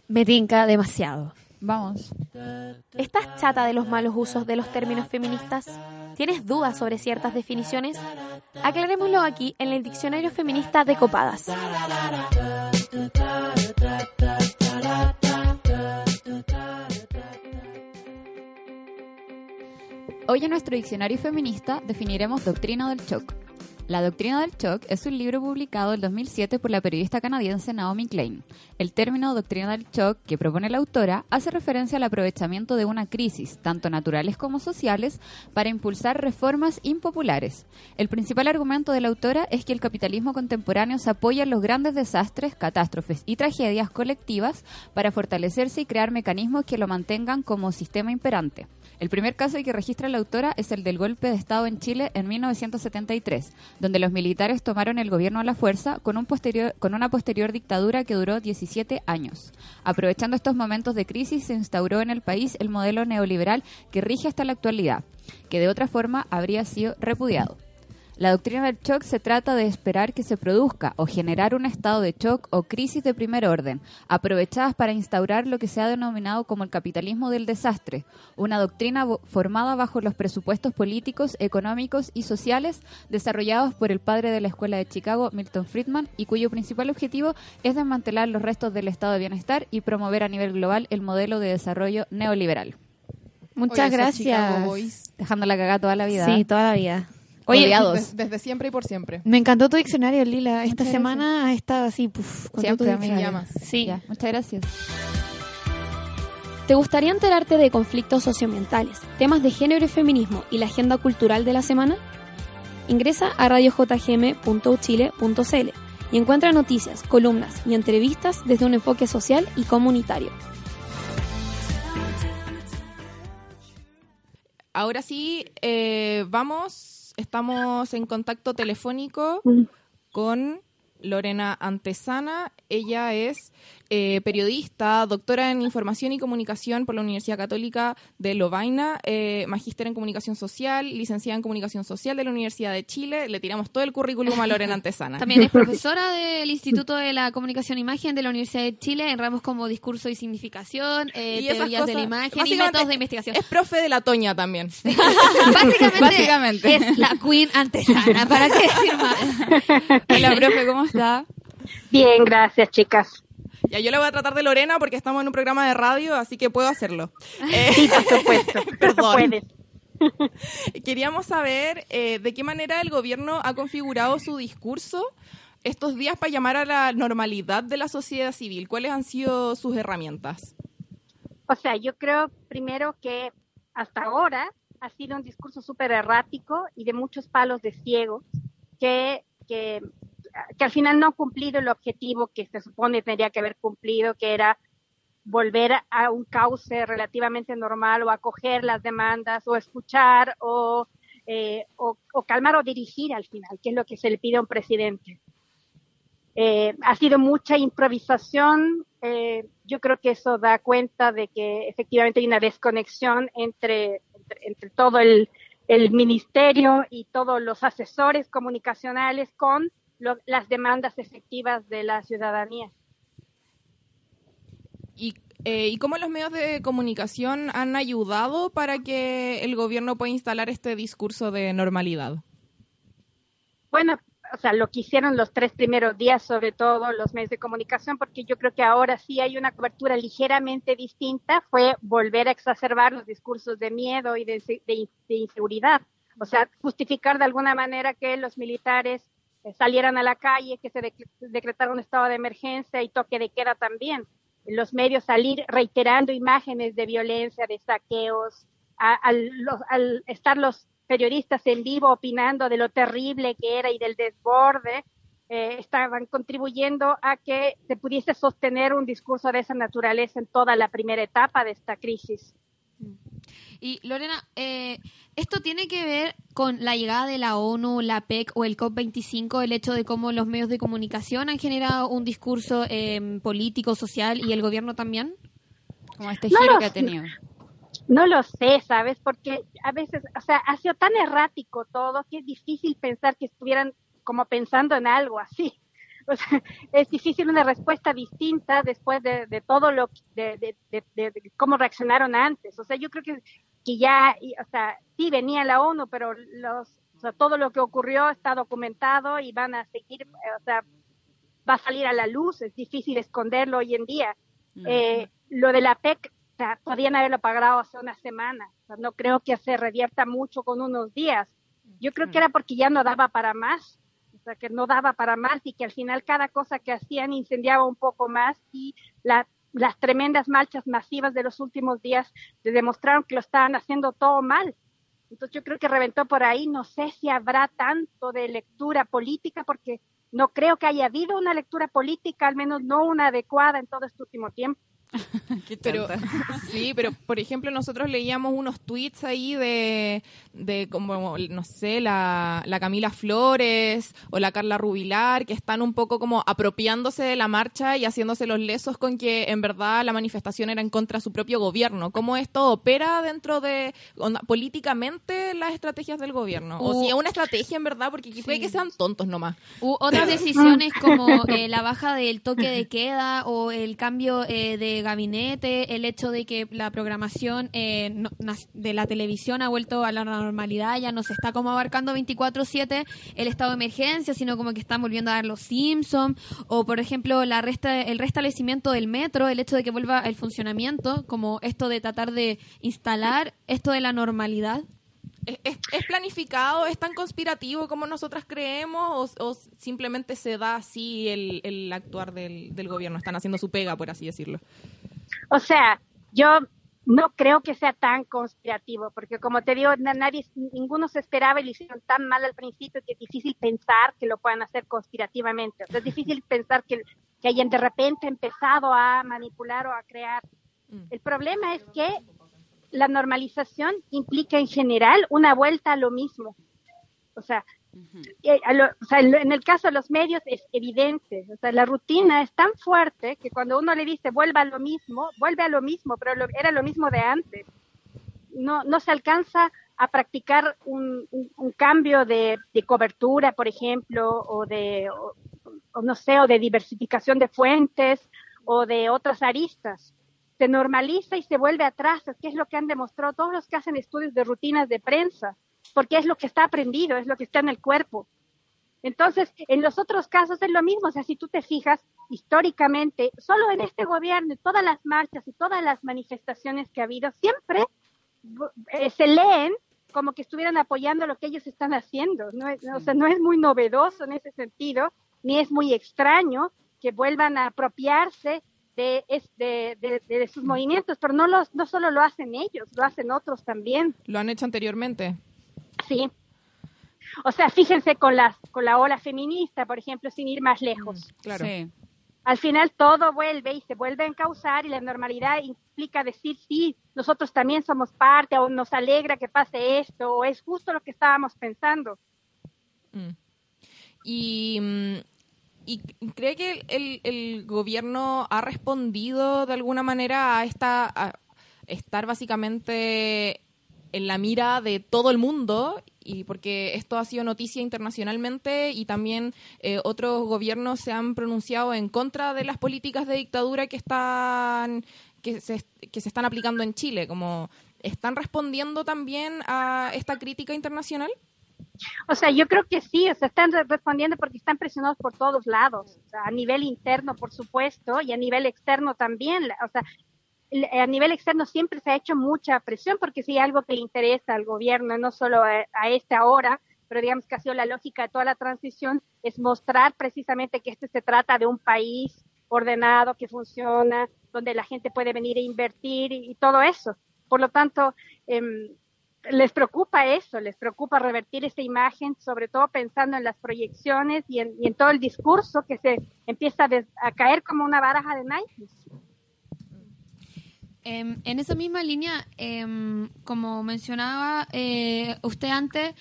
Me tinca demasiado. Vamos. ¿Estás chata de los malos usos de los términos feministas? ¿Tienes dudas sobre ciertas definiciones? Aclarémoslo aquí en el Diccionario Feminista de Copadas. Hoy en nuestro diccionario feminista definiremos doctrina del shock. La doctrina del shock es un libro publicado en 2007 por la periodista canadiense Naomi Klein. El término doctrina del shock que propone la autora hace referencia al aprovechamiento de una crisis, tanto naturales como sociales, para impulsar reformas impopulares. El principal argumento de la autora es que el capitalismo contemporáneo se apoya en los grandes desastres, catástrofes y tragedias colectivas para fortalecerse y crear mecanismos que lo mantengan como sistema imperante. El primer caso que registra la autora es el del golpe de Estado en Chile en 1973, donde los militares tomaron el gobierno a la fuerza con, un posterior, con una posterior dictadura que duró 17 años. Aprovechando estos momentos de crisis, se instauró en el país el modelo neoliberal que rige hasta la actualidad, que de otra forma habría sido repudiado. La doctrina del shock se trata de esperar que se produzca o generar un estado de shock o crisis de primer orden, aprovechadas para instaurar lo que se ha denominado como el capitalismo del desastre, una doctrina formada bajo los presupuestos políticos, económicos y sociales desarrollados por el padre de la Escuela de Chicago, Milton Friedman, y cuyo principal objetivo es desmantelar los restos del estado de bienestar y promover a nivel global el modelo de desarrollo neoliberal. Muchas gracias. Dejando la cagada toda la vida. Sí, toda la vida. Oye, desde, siempre y por siempre. Me encantó tu diccionario, Lila. Esta semana ha estado así, puf, con siempre me llamas. Sí. muchas gracias. ¿Te gustaría enterarte de conflictos socioambientales, temas de género y feminismo y la agenda cultural de la semana? Ingresa a radiojgm.uchile.cl y encuentra noticias, columnas y entrevistas desde un enfoque social y comunitario. Ahora sí, eh, vamos estamos en contacto telefónico mm. con Lorena Antesana. Ella es eh, periodista, doctora en Información y Comunicación por la Universidad Católica de Lovaina, eh, magíster en Comunicación Social, licenciada en Comunicación Social de la Universidad de Chile. Le tiramos todo el currículum a Lorena Antesana. También es profesora del Instituto de la Comunicación e Imagen de la Universidad de Chile en ramos como discurso y significación, eh, teorías de la imagen y métodos de investigación. Es profe de la Toña también. Básicamente, es la Queen Antesana, ¿para qué decir más? Hola, profe, ¿cómo está? Bien, gracias, chicas. Ya, yo le voy a tratar de Lorena porque estamos en un programa de radio, así que puedo hacerlo. Sí, por supuesto. Perdón. Queríamos saber eh, de qué manera el gobierno ha configurado su discurso estos días para llamar a la normalidad de la sociedad civil. ¿Cuáles han sido sus herramientas? O sea, yo creo primero que hasta ahora ha sido un discurso súper errático y de muchos palos de ciego que, que que al final no ha cumplido el objetivo que se supone tendría que haber cumplido, que era volver a un cauce relativamente normal o acoger las demandas o escuchar o, eh, o, calmar o dirigir al final, que es lo que se le pide a un presidente. Eh, ha sido mucha improvisación. Eh, yo creo que eso da cuenta de que efectivamente hay una desconexión entre, entre, todo el, el ministerio y todos los asesores comunicacionales con las demandas efectivas de la ciudadanía. ¿Y, eh, ¿Y cómo los medios de comunicación han ayudado para que el gobierno pueda instalar este discurso de normalidad? Bueno, o sea, lo que hicieron los tres primeros días, sobre todo los medios de comunicación, porque yo creo que ahora sí hay una cobertura ligeramente distinta, fue volver a exacerbar los discursos de miedo y de, de inseguridad. O sea, justificar de alguna manera que los militares salieran a la calle, que se decretara un estado de emergencia y toque de queda también. Los medios salir reiterando imágenes de violencia, de saqueos, al, estar los periodistas en vivo opinando de lo terrible que era y del desborde, eh, estaban contribuyendo a que se pudiese sostener un discurso de esa naturaleza en toda la primera etapa de esta crisis. Y Lorena, eh, ¿esto tiene que ver con la llegada de la ONU, la PEC o el COP25, el hecho de cómo los medios de comunicación han generado un discurso em, político, social y el gobierno también? Como este giro que ha tenido. No lo sé, ¿sabes? Porque a veces, o sea, ha sido tan errático todo que es difícil pensar que estuvieran como pensando en algo así. Sea, es difícil una respuesta distinta después de, de todo lo de, de, de, cómo reaccionaron antes. O sea, yo creo que que ya, o sea, sí venía la ONU, pero los, o sea, todo lo que ocurrió está documentado y van a seguir, o sea, va a salir a la luz, es difícil esconderlo hoy en día. Eh, lo de la PEC, o sea, podían haberlo pagado hace una semana, o sea, no creo que se revierta mucho con unos días. Yo creo que era porque ya no daba para más, o sea, que no daba para más y que al final cada cosa que hacían incendiaba un poco más y la, las tremendas marchas masivas de los últimos días demostraron que lo estaban haciendo todo mal. Entonces yo creo que reventó por ahí. No sé si habrá tanto de lectura política porque no creo que haya habido una lectura política, al menos no una adecuada en todo este último tiempo. pero sí, pero por ejemplo nosotros leíamos unos tweets ahí de, de como, no sé, la, la Camila Flores o la Carla Rubilar, que están un poco como apropiándose de la marcha y haciéndose los lesos con que en verdad la manifestación era en contra de su propio gobierno. ¿Cómo esto opera dentro de políticamente las estrategias del gobierno? o si es una estrategia en verdad, porque puede que sean tontos nomás. U otras decisiones como eh, la baja del toque de queda o el cambio eh, de gabinete, el hecho de que la programación eh, de la televisión ha vuelto a la normalidad, ya no se está como abarcando 24/7 el estado de emergencia, sino como que están volviendo a dar los Simpsons, o por ejemplo la resta, el restablecimiento del metro, el hecho de que vuelva el funcionamiento, como esto de tratar de instalar esto de la normalidad. ¿Es, planificado? ¿Es tan conspirativo como nosotras creemos? ¿O, simplemente se da así el, el actuar del, del, gobierno? Están haciendo su pega, por así decirlo. O sea, yo no creo que sea tan conspirativo, porque como te digo, nadie, ninguno se esperaba y lo hicieron tan mal al principio que es difícil pensar que lo puedan hacer conspirativamente. O sea, es difícil pensar que, que hayan de repente empezado a manipular o a crear. Mm. El problema es que la normalización implica en general una vuelta a lo mismo. O sea, eh, en el caso de los medios es evidente, o sea, la rutina es tan fuerte que cuando uno le dice vuelva a lo mismo, vuelve a lo mismo, pero era lo mismo de antes. No, no se alcanza a practicar un, cambio de, cobertura, por ejemplo, o de, no sé, o de diversificación de fuentes o de otras aristas se normaliza y se vuelve atrás, que es lo que han demostrado todos los que hacen estudios de rutinas de prensa, porque es lo que está aprendido, es lo que está en el cuerpo. Entonces, en los otros casos es lo mismo, o sea, si tú te fijas históricamente, solo en este gobierno, todas las marchas y todas las manifestaciones que ha habido, siempre eh, se leen como que estuvieran apoyando lo que ellos están haciendo. No o sea, no es muy novedoso en ese sentido, ni es muy extraño que vuelvan a apropiarse de, de, sus movimientos, pero no, los, no solo lo hacen ellos, lo hacen otros también. ¿Lo han hecho anteriormente? Sí. O sea, fíjense con, las, con la ola feminista, por ejemplo, sin ir más lejos. Mm, claro. Al final todo vuelve y se vuelve a encauzar y la normalidad implica decir, sí, nosotros también somos parte o nos alegra que pase esto o es justo lo que estábamos pensando. Mm. Y mm, ¿Y cree que el, gobierno ha respondido de alguna manera a esta estar básicamente en la mira de todo el mundo y porque esto ha sido noticia internacionalmente y también eh, otros gobiernos se han pronunciado en contra de las políticas de dictadura que están que se, que se están aplicando en Chile como están respondiendo también a esta crítica internacional o sea, yo creo que sí, o sea, están respondiendo porque están presionados por todos lados, a nivel interno, por supuesto, y a nivel externo también, o sea, a nivel externo siempre se ha hecho mucha presión porque si hay algo que le interesa al gobierno, no solo a, a esta ahora, pero digamos que ha sido la lógica de toda la transición, es mostrar precisamente que este se trata de un país ordenado, que funciona, donde la gente puede venir a invertir y, todo eso. Por lo tanto, eh, les preocupa eso, les preocupa revertir esa imagen, sobre todo pensando en las proyecciones y en, todo el discurso que se empieza a, caer como una baraja de naipes. Em, en esa misma línea, em, como mencionaba eh, usted antes,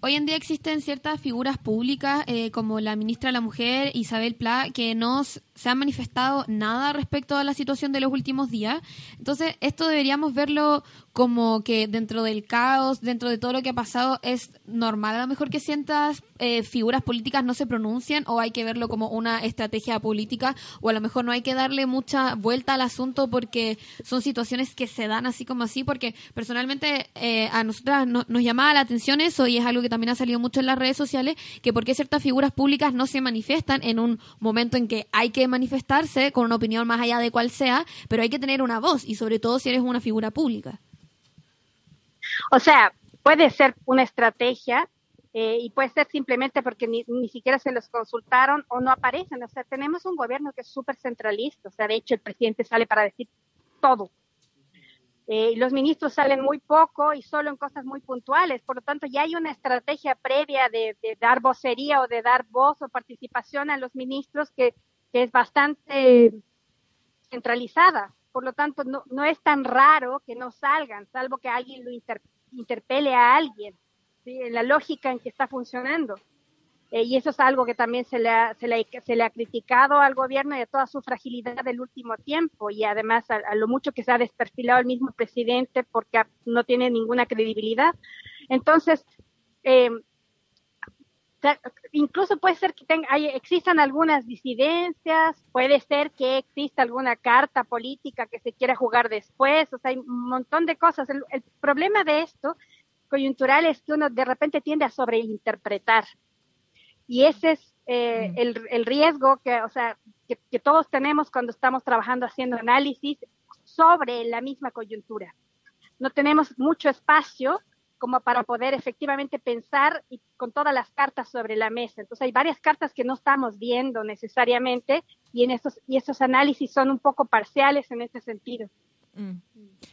hoy en día existen ciertas figuras públicas eh, como la ministra de la Mujer, Isabel Pla, que no se han manifestado nada respecto a la situación de los últimos días. Entonces, esto deberíamos verlo como que dentro del caos, dentro de todo lo que ha pasado, es normal a lo mejor que sientas eh, figuras políticas no se pronuncian o hay que verlo como una estrategia política o a lo mejor no hay que darle mucha vuelta al asunto porque son situaciones que se dan así como así, porque personalmente eh, a nosotras nos llamaba la atención eso y es algo que también ha salido mucho en las redes sociales, que por qué ciertas figuras públicas no se manifiestan en un momento en que hay que manifestarse con una opinión más allá de cuál sea, pero hay que tener una voz y sobre todo si eres una figura pública. O sea, puede ser una estrategia, eh, y puede ser simplemente porque ni, ni, siquiera se los consultaron o no aparecen. O sea, tenemos un gobierno que es súper centralista. O sea, de hecho, el presidente sale para decir todo. Eh, los ministros salen muy poco y solo en cosas muy puntuales. Por lo tanto, ya hay una estrategia previa de, dar vocería o de dar voz o participación a los ministros que, que es bastante centralizada. Por lo tanto, no, no, es tan raro que no salgan, salvo que alguien lo inter, interpele a alguien, ¿sí? en la lógica en que está funcionando. Eh, y eso es algo que también se le, ha, se, le, ha, criticado al gobierno a toda su fragilidad del último tiempo y además a, lo mucho que se ha desperfilado el mismo presidente porque no tiene ninguna credibilidad. Entonces, eh, incluso puede ser que tenga, hay, existan algunas disidencias, puede ser que exista alguna carta política que se quiera jugar después, o sea, hay un montón de cosas. El problema de esto coyuntural es que uno de repente tiende a sobreinterpretar. Y ese es eh, mm. el, el, riesgo que, o sea, que, que, todos tenemos cuando estamos trabajando haciendo análisis sobre la misma coyuntura. No tenemos mucho espacio como para poder efectivamente pensar y con todas las cartas sobre la mesa. Entonces hay varias cartas que no estamos viendo necesariamente y en esos y esos análisis son un poco parciales en ese sentido. Mm.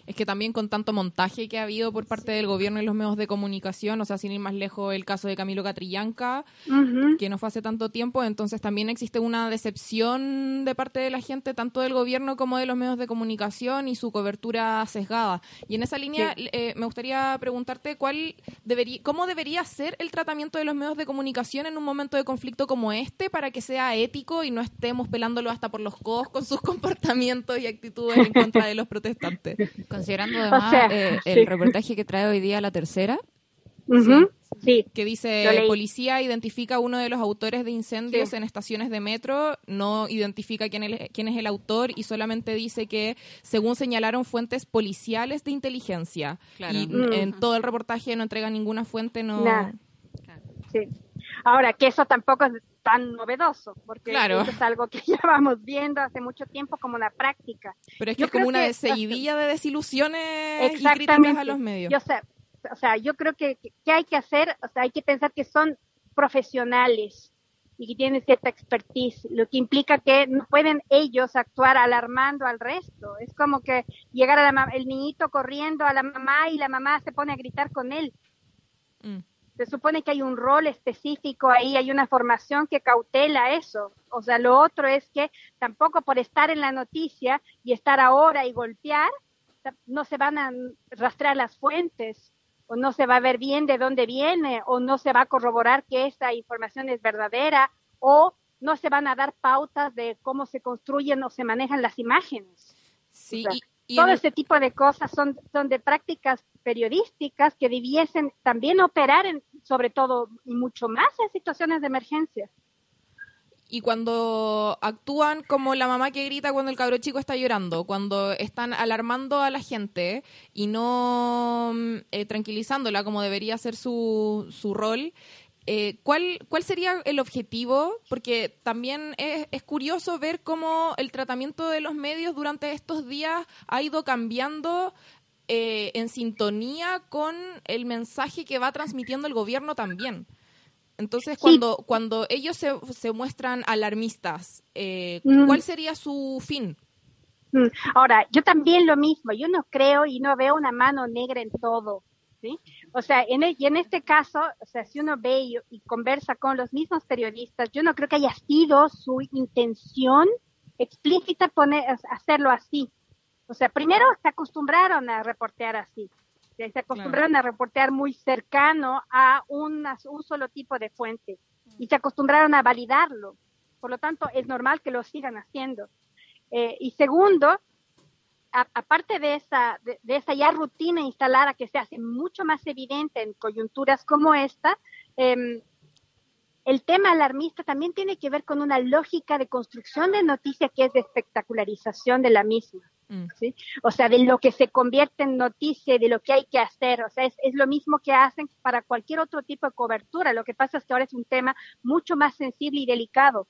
Es que también con tanto montaje que ha habido por parte del gobierno y los medios de comunicación, o sea, sin ir más lejos el caso de Camilo Catrillanca, uh -huh. que no fue hace tanto tiempo, entonces también existe una decepción de parte de la gente, tanto del gobierno como de los medios de comunicación y su cobertura sesgada. Y en esa línea sí. eh, me gustaría preguntarte cuál debería, cómo debería ser el tratamiento de los medios de comunicación en un momento de conflicto como este para que sea ético y no estemos pelándolo hasta por los codos con sus comportamientos y actitudes en contra de los protestantes. Considerando además o sea, eh, el reportaje que trae hoy día la tercera. Uh -huh. sí. Que dice, policía identifica a uno de los autores de incendios sí. en estaciones de metro, no identifica quién, el, quién es el autor y solamente dice que, según señalaron fuentes policiales de inteligencia. Claro. Y mm. en todo el reportaje no entrega ninguna fuente, no... Nah. Sí. Ahora, que eso tampoco es tan novedoso, porque claro. eso es algo que llevamos viendo hace mucho tiempo como una práctica. Pero es que yo es como una seguidilla de desilusiones y críticas a los medios. Yo sé, o sea, yo creo que, que hay que hacer, o sea, hay que pensar que son profesionales y que tienen cierta expertise, lo que implica que no pueden ellos actuar alarmando al resto. Es como que llegar a la, el niñito corriendo a la mamá y la mamá se pone a gritar con él. Mm se supone que hay un rol específico ahí, hay una formación que cautela eso. O sea, lo otro es que tampoco por estar en la noticia y estar ahora y golpear, no se van a rastrear las fuentes, o no se va a ver bien de dónde viene, o no se va a corroborar que esa información es verdadera, o no se van a dar pautas de cómo se construyen o se manejan las imágenes. Sí, o sea, y todo el... este tipo de cosas son, son de prácticas periodísticas que debiesen también operar, en, sobre todo y mucho más en situaciones de emergencia. Y cuando actúan como la mamá que grita cuando el cabro chico está llorando, cuando están alarmando a la gente y no eh, tranquilizándola como debería ser su, su rol, eh, ¿cuál, ¿Cuál sería el objetivo? Porque también es, es, curioso ver cómo el tratamiento de los medios durante estos días ha ido cambiando eh, en sintonía con el mensaje que va transmitiendo el gobierno también. Entonces, cuando, sí. cuando ellos se, se, muestran alarmistas, eh, mm. ¿cuál sería su fin? Mm. Ahora, yo también lo mismo, yo no creo y no veo una mano negra en todo. ¿sí? O sea, en, el, y en este caso, o sea, si uno ve y, y, conversa con los mismos periodistas, yo no creo que haya sido su intención explícita poner, hacerlo así. O sea, primero se acostumbraron a reportear así. Se acostumbraron claro. a reportear muy cercano a una, un solo tipo de fuente y se acostumbraron a validarlo. Por lo tanto, es normal que lo sigan haciendo. Eh, y segundo, aparte de esa, de, de, esa ya rutina instalada que se hace mucho más evidente en coyunturas como esta, eh, el tema alarmista también tiene que ver con una lógica de construcción de noticia que es de espectacularización de la misma. Mm. ¿sí? O sea, de lo que se convierte en noticia, de lo que hay que hacer. O sea, es, es, lo mismo que hacen para cualquier otro tipo de cobertura. Lo que pasa es que ahora es un tema mucho más sensible y delicado.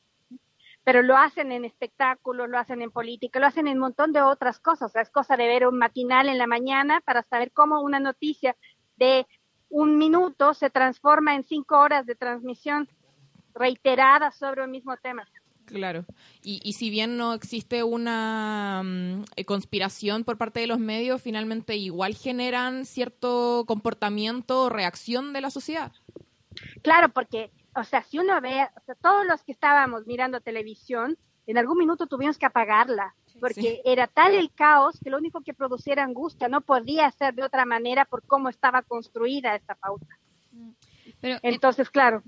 Pero lo hacen en espectáculos, lo hacen en política, lo hacen en un montón de otras cosas. O sea, es cosa de ver un matinal en la mañana para saber cómo una noticia de un minuto se transforma en cinco horas de transmisión reiterada sobre el mismo tema. Claro. Y, y si bien no existe una mm, eh, conspiración por parte de los medios, finalmente igual generan cierto comportamiento o reacción de la sociedad. Claro, porque, o sea, si uno ve, o sea, todos los que estábamos mirando televisión, en algún minuto tuvimos que apagarla, porque era tal el caos que lo único que producía era angustia, no podía ser de otra manera por cómo estaba construida esta pauta. Pero, eh, Entonces, claro,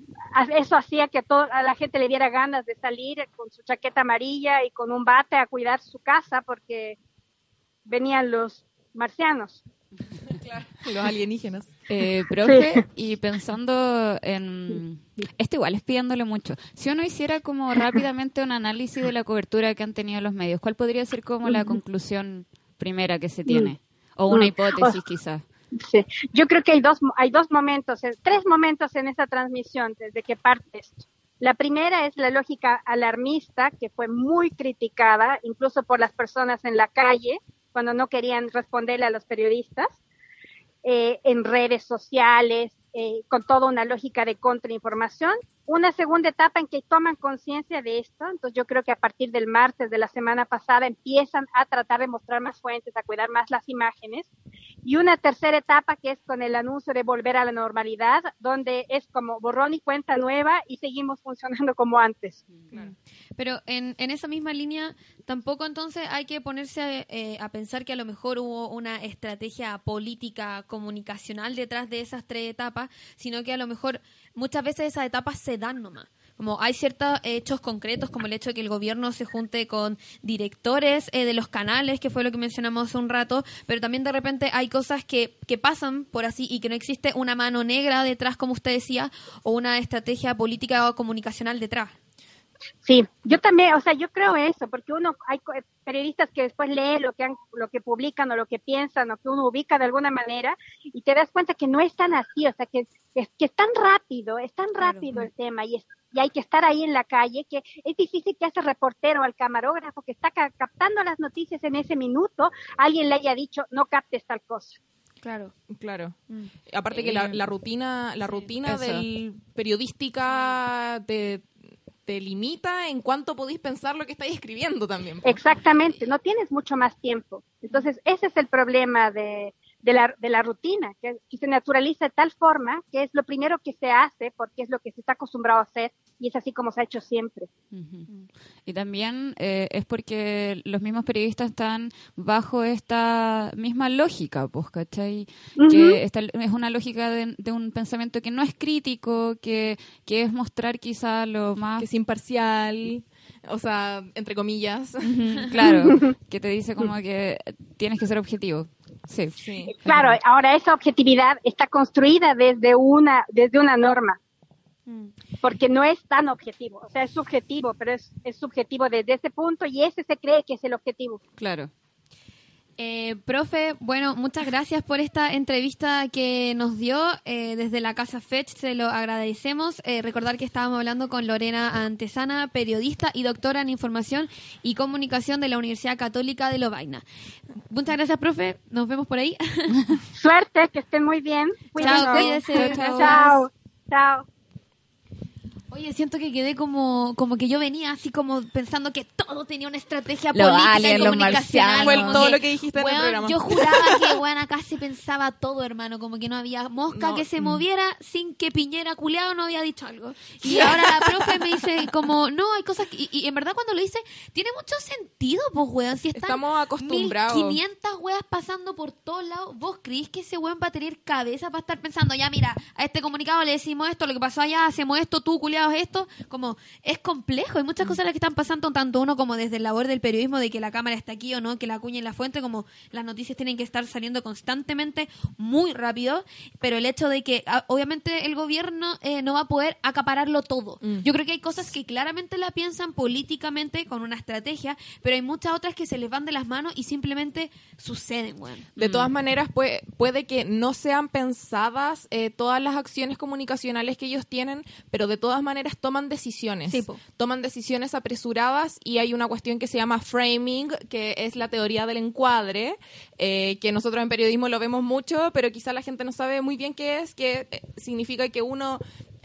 eso hacía que a, todo, a la gente le diera ganas de salir con su chaqueta amarilla y con un bate a cuidar su casa porque venían los marcianos. Los alienígenas. Eh, profe, y pensando en... Esto igual es pidiéndole mucho. Si uno hiciera como rápidamente un análisis de la cobertura que han tenido los medios, ¿cuál podría ser como la conclusión primera que se tiene? O una hipótesis quizás. Sí. Yo creo que hay dos, hay dos momentos, eh, tres momentos en esa transmisión desde que parte esto. La primera es la lógica alarmista, que fue muy criticada, incluso por las personas en la calle, cuando no querían responderle a los periodistas, eh, en redes sociales, eh, con toda una lógica de contrainformación. Una segunda etapa en que toman conciencia de esto, entonces yo creo que a partir del martes de la semana pasada empiezan a tratar de mostrar más fuentes, a cuidar más las imágenes. Y una tercera etapa que es con el anuncio de volver a la normalidad, donde es como borrón y cuenta nueva y seguimos funcionando como antes. Pero en, en esa misma línea, tampoco entonces hay que ponerse eh, a pensar que a lo mejor hubo una estrategia política comunicacional detrás de esas tres etapas, sino que a lo mejor muchas veces esas etapas se dan nomás. Como hay ciertos hechos concretos, como el hecho de que el gobierno se junte con directores eh, de los canales, que fue lo que mencionamos hace un rato, pero también de repente hay cosas que, que pasan por así y que no existe una mano negra detrás, como usted decía, o una estrategia política o comunicacional detrás. Sí, yo también, o sea, yo creo eso, porque uno, hay periodistas que después leen lo que han, lo que publican o lo que piensan o que uno ubica de alguna manera y te das cuenta que no es tan así, o sea, que, que, que es tan rápido, es tan rápido el tema y, es, y hay que estar ahí en la calle que es difícil que a ese reportero, al camarógrafo que está ca- captando las noticias en ese minuto, alguien le haya dicho, no captes tal cosa. Claro. Claro. Mm. Aparte que la, Eh, la rutina, la rutina del periodística te, te limita en cuánto podéis pensar lo que estáis escribiendo también. Exactamente, no tienes mucho más tiempo. Entonces, ese es el problema de, de, la, de la rutina, que, que se naturaliza de tal forma que es lo primero que se hace porque es lo que se está acostumbrado a hacer y es así como se ha hecho siempre. Y también eh, es porque los mismos periodistas están bajo esta misma lógica, pues, ¿cachai? Que esta es una lógica de, de un pensamiento que no es crítico, que, que es mostrar quizá lo más... Que es imparcial, o sea, entre comillas. Claro, que te dice como que tienes que ser objetivo. Sí. Sí. Claro, ahora esa objetividad está construida desde una, desde una norma, Mm. porque no es tan objetivo, o sea, es subjetivo, pero es, es subjetivo desde ese punto y ese se cree que es el objetivo. Claro. Eh, profe, bueno, muchas gracias por esta entrevista que nos dio eh, desde la Casa Fetch, se lo agradecemos. Eh, recordar que estábamos hablando con Lorena Antesana, periodista y doctora en Información y Comunicación de la Universidad Católica de Lovaina. Muchas gracias, profe. Nos vemos por ahí. Suerte, que estén muy bien. Chao, Cuídense. cuídese. Chao, Chao. Chao. Oye, siento que quedé como, como que yo venía así como pensando que todo tenía una estrategia Los política y aliens, los comunicacional. Fue todo lo que dijiste en el weón, programa. Yo juraba que bueno, acá se pensaba todo, hermano, como que no había mosca No, que se mm. moviera sin que Piñera culeado no había dicho algo. Y ahora la profe me dice como, no, hay cosas que, y, y en verdad cuando lo dice, tiene mucho sentido, pues weón, si están Estamos acostumbrados. 1500 weas pasando por todos lados, ¿vos creís que ese weón va a tener cabeza para estar pensando, ya mira, a este comunicado le decimos esto, lo que pasó allá, hacemos esto, tú esto? Como, es complejo, hay muchas cosas las que están pasando, tanto uno como desde el labor del periodismo, de que la cámara está aquí o no, que la cuña en la fuente, como las noticias tienen que estar saliendo constantemente, muy rápido, pero el hecho de que obviamente el gobierno eh, no va a poder acapararlo todo. Mm. Yo creo que hay cosas que claramente la piensan políticamente con una estrategia, pero hay muchas otras que se les van de las manos y simplemente suceden, weón. De todas maneras, puede, puede que no sean pensadas eh, todas las acciones comunicacionales que ellos tienen, pero de todas maneras maneras toman decisiones. Sí. Toman decisiones apresuradas y hay una cuestión que se llama framing, que es la teoría del encuadre, eh, que nosotros en periodismo lo vemos mucho, pero quizá la gente no sabe muy bien qué es, que eh, significa que uno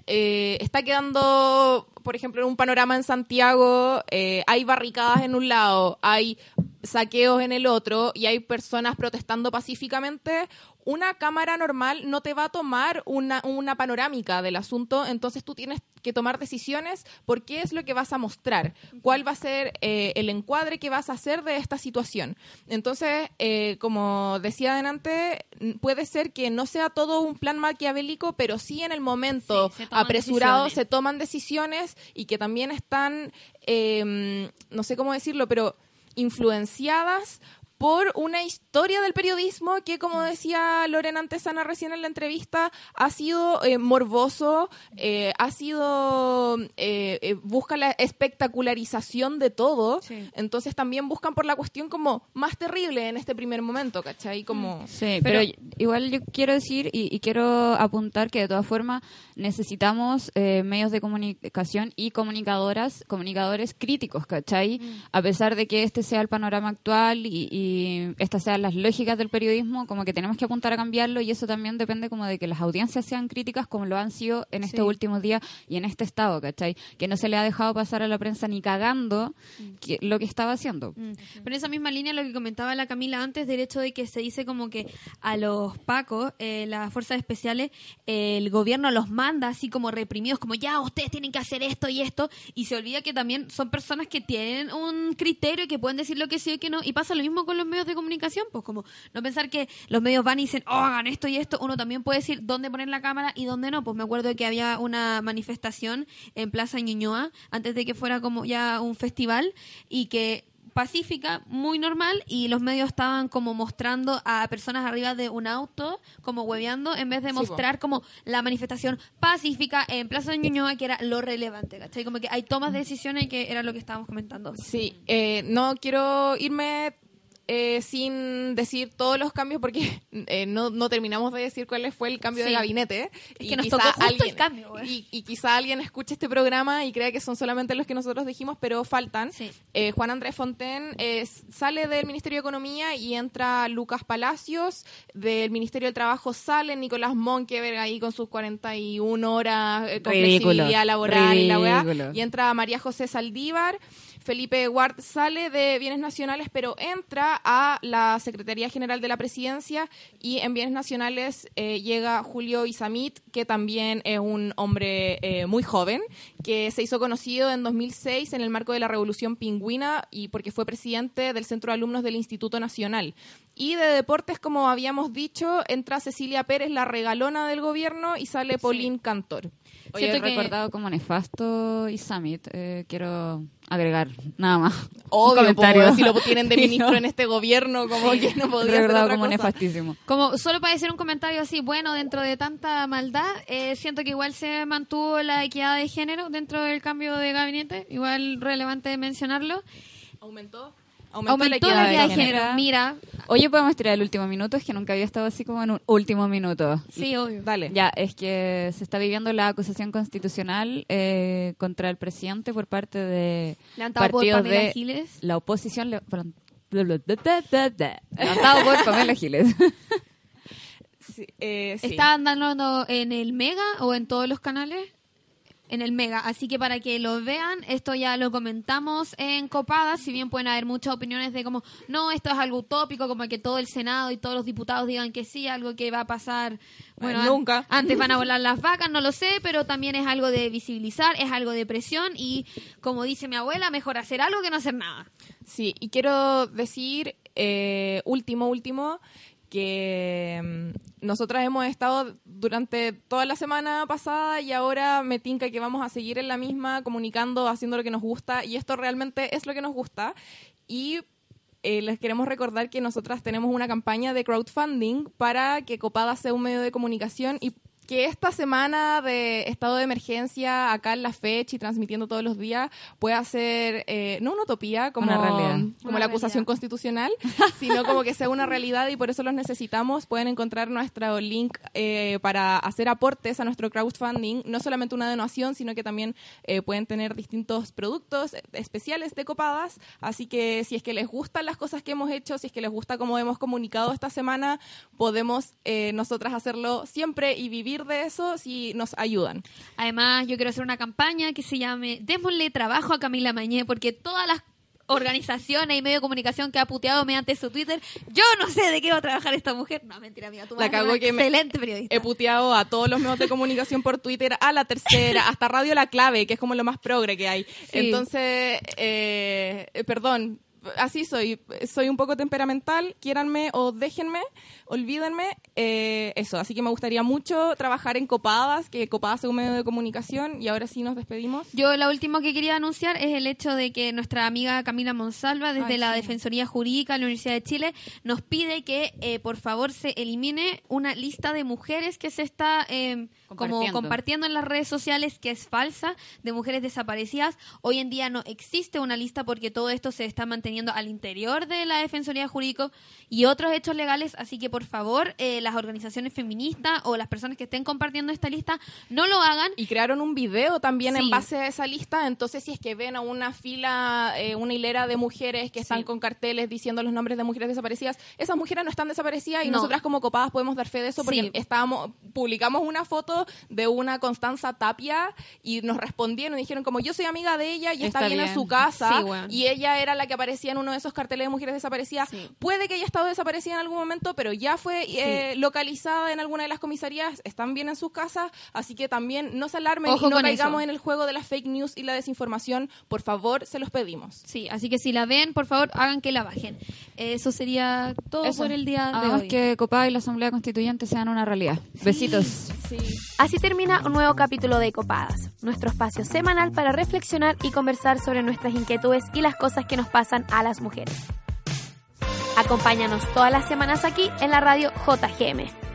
eh, está quedando, por ejemplo, en un panorama en Santiago, eh, hay barricadas en un lado, hay saqueos en el otro y hay personas protestando pacíficamente, una cámara normal no te va a tomar una, una panorámica del asunto, entonces tú tienes que tomar decisiones por qué es lo que vas a mostrar, cuál va a ser eh, el encuadre que vas a hacer de esta situación. Entonces, eh, como decía adelante, puede ser que no sea todo un plan maquiavélico, pero sí en el momento Sí, se toman apresurado decisiones. se toman decisiones y que también están, eh, no sé cómo decirlo, pero influenciadas por una historia del periodismo que, como decía Lorena Antesana recién en la entrevista, ha sido eh, morboso, eh, ha sido, eh, eh, busca la espectacularización de todo, Sí. entonces también buscan por la cuestión como más terrible en este primer momento, ¿cachai? Como... Sí, Pero- pero, igual yo quiero decir y, y quiero apuntar que de todas formas necesitamos eh, medios de comunicación y comunicadoras, comunicadores críticos, ¿cachai? A pesar de que este sea el panorama actual y, y estas sean las lógicas del periodismo, como que tenemos que apuntar a cambiarlo y eso también depende como de que las audiencias sean críticas como lo han sido en estos Sí. últimos días y en este estado, ¿cachai? Que no se le ha dejado pasar a la prensa ni cagando que- lo que estaba haciendo. Mm. Pero en esa misma línea lo que comentaba la Camila antes del hecho de que se dice como que a los pacos, eh, las fuerzas especiales, eh, el gobierno los manda así como reprimidos, como ya ustedes tienen que hacer esto y esto, y se olvida que también son personas que tienen un criterio y que pueden decir lo que sí y que no, y pasa lo mismo con los medios de comunicación, pues como no pensar que los medios van y dicen, oh, hagan esto y esto, uno también puede decir dónde poner la cámara y dónde no, pues me acuerdo que había una manifestación en Plaza Ñuñoa antes de que fuera como ya un festival y que pacífica, muy normal, y los medios estaban como mostrando a personas arriba de un auto, como hueveando, en vez de Sí, mostrar como la manifestación pacífica en Plaza de Ñuñoa, que era lo relevante, ¿cachai? Como que hay tomas de decisiones que era lo que estábamos comentando. Sí, eh, no quiero irme eh, sin decir todos los cambios porque eh, no, no terminamos de decir cuál fue el cambio Sí. de gabinete. Es que nos tocó justo el cambio, y, y quizá alguien escuche este programa y crea que son solamente los que nosotros dijimos, pero faltan. Sí. Eh, Juan Andrés Fonten eh, sale del Ministerio de Economía y entra Lucas Palacios. Del Ministerio del Trabajo sale Nicolás Monkeberg ahí con sus 41 horas eh, con Ridículo, flexibilidad laboral y la weá. Y entra María José Saldívar. Felipe Ward sale de Bienes Nacionales, pero entra a la Secretaría General de la Presidencia y en Bienes Nacionales eh, llega Julio Isamit, que también es un hombre eh, muy joven, que se hizo conocido en 2006 en el marco de la Revolución Pingüina y porque fue presidente del Centro de Alumnos del Instituto Nacional. Y de deportes, como habíamos dicho, entra Cecilia Pérez, la regalona del gobierno, y sale Pauline Cantor. Oye, Siento que- recordado como nefasto y Summit, eh, quiero agregar nada más. Obvio, si lo tienen de ministro en este gobierno, como que no podía ser recordado otra como cosa. nefastísimo. Como solo para decir un comentario así, bueno, dentro de tanta maldad, eh, siento que igual se mantuvo la equidad de género dentro del cambio de gabinete, igual relevante mencionarlo. ¿Aumentó? Aumentó la equidad de género. Mira, Oye, podemos tirar el último minuto, es que nunca había estado así como en un último minuto. sí, obvio. Dale. Ya, es que se está viviendo la acusación constitucional eh, contra el presidente por parte de Levantado por partidos Pamela de Giles. la oposición. le- perdón. Levantado por Pamela Giles. Sí, eh, sí. ¿Estaban dando en el Mega o en todos los canales? En el Mega. Así que para que lo vean, esto ya lo comentamos en Copada. Si bien pueden haber muchas opiniones de como, no, esto es algo utópico, como que todo el Senado y todos los diputados digan que sí, algo que va a pasar. Bueno, an- nunca. Antes van a volar las vacas, no lo sé, pero también es algo de visibilizar, es algo de presión y, como dice mi abuela, mejor hacer algo que no hacer nada. Sí, y quiero decir, eh, último, último, que mm, nosotras hemos estado durante toda la semana pasada y ahora me tinca que vamos a seguir en la misma, comunicando, haciendo lo que nos gusta, y esto realmente es lo que nos gusta. Y eh, les queremos recordar que nosotras tenemos una campaña de crowdfunding para que Copada sea un medio de comunicación y que esta semana de estado de emergencia acá en la fecha y transmitiendo todos los días pueda ser eh, no una utopía como, Una realidad. como Una la acusación constitucional, sino como que sea una realidad y por eso los necesitamos. Pueden encontrar nuestro link eh, para hacer aportes a nuestro crowdfunding, no solamente una donación, sino que también eh, pueden tener distintos productos especiales de copadas. Así que si es que les gustan las cosas que hemos hecho, si es que les gusta cómo hemos comunicado esta semana, podemos eh, nosotras hacerlo siempre y vivir de eso si nos ayudan. Además, yo quiero hacer una campaña que se llame Démosle trabajo a Camila Mañé, porque todas las organizaciones y medios de comunicación que ha puteado mediante su Twitter, yo no sé de qué va a trabajar esta mujer. No, mentira mía, tú La una que excelente periodista. He puteado a todos los medios de comunicación por Twitter, a la tercera, hasta Radio La Clave, que es como lo más progre que hay. Entonces, eh, eh, perdón, así soy. Soy un poco temperamental, quiéranme o déjenme, olvídenme. eh, eso, así que me gustaría mucho trabajar en Copadas, que Copadas es un medio de comunicación, y ahora sí nos despedimos. Yo lo último que quería anunciar es el hecho de que nuestra amiga Camila Monsalva, desde Ay, la sí. Defensoría Jurídica de la Universidad de Chile, nos pide que eh, por favor se elimine una lista de mujeres que se está eh, como Compartiendo. compartiendo en las redes sociales, que es falsa, de mujeres desaparecidas. Hoy en día no existe una lista porque todo esto se está manteniendo al interior de la Defensoría Jurídica y otros hechos legales, así que por favor eh, las organizaciones feministas o las personas que estén compartiendo esta lista no lo hagan. Y crearon un video también en base a esa lista. Entonces, si es que ven a una fila, eh, una hilera de mujeres que están Sí. con carteles diciendo los nombres de mujeres desaparecidas, esas mujeres no están desaparecidas y No. nosotras como copadas podemos dar fe de eso porque Sí. estábamos, publicamos una foto de una Constanza Tapia y nos respondieron y dijeron como yo soy amiga de ella y está, Está bien, en bien. su casa y ella era la que aparecía en uno de esos carteles de mujeres desaparecidas. Sí. Puede que haya estado desaparecida en algún momento, pero ya fue eh, localizada en alguna de las comisarías, están bien en sus casas, así que también no se alarmen Ojo y no caigamos eso. en el juego de la fake news y la desinformación. Por favor, se los pedimos. Sí, así que si la ven, por favor, hagan que la bajen. Eso sería todo Eso. por el día de Hagamos hoy. que Copada y la Asamblea Constituyente sean una realidad. Besitos. Así termina un nuevo capítulo de Copadas, nuestro espacio semanal para reflexionar y conversar sobre nuestras inquietudes y las cosas que nos pasan a las mujeres. Acompáñanos todas las semanas aquí en la radio JGM.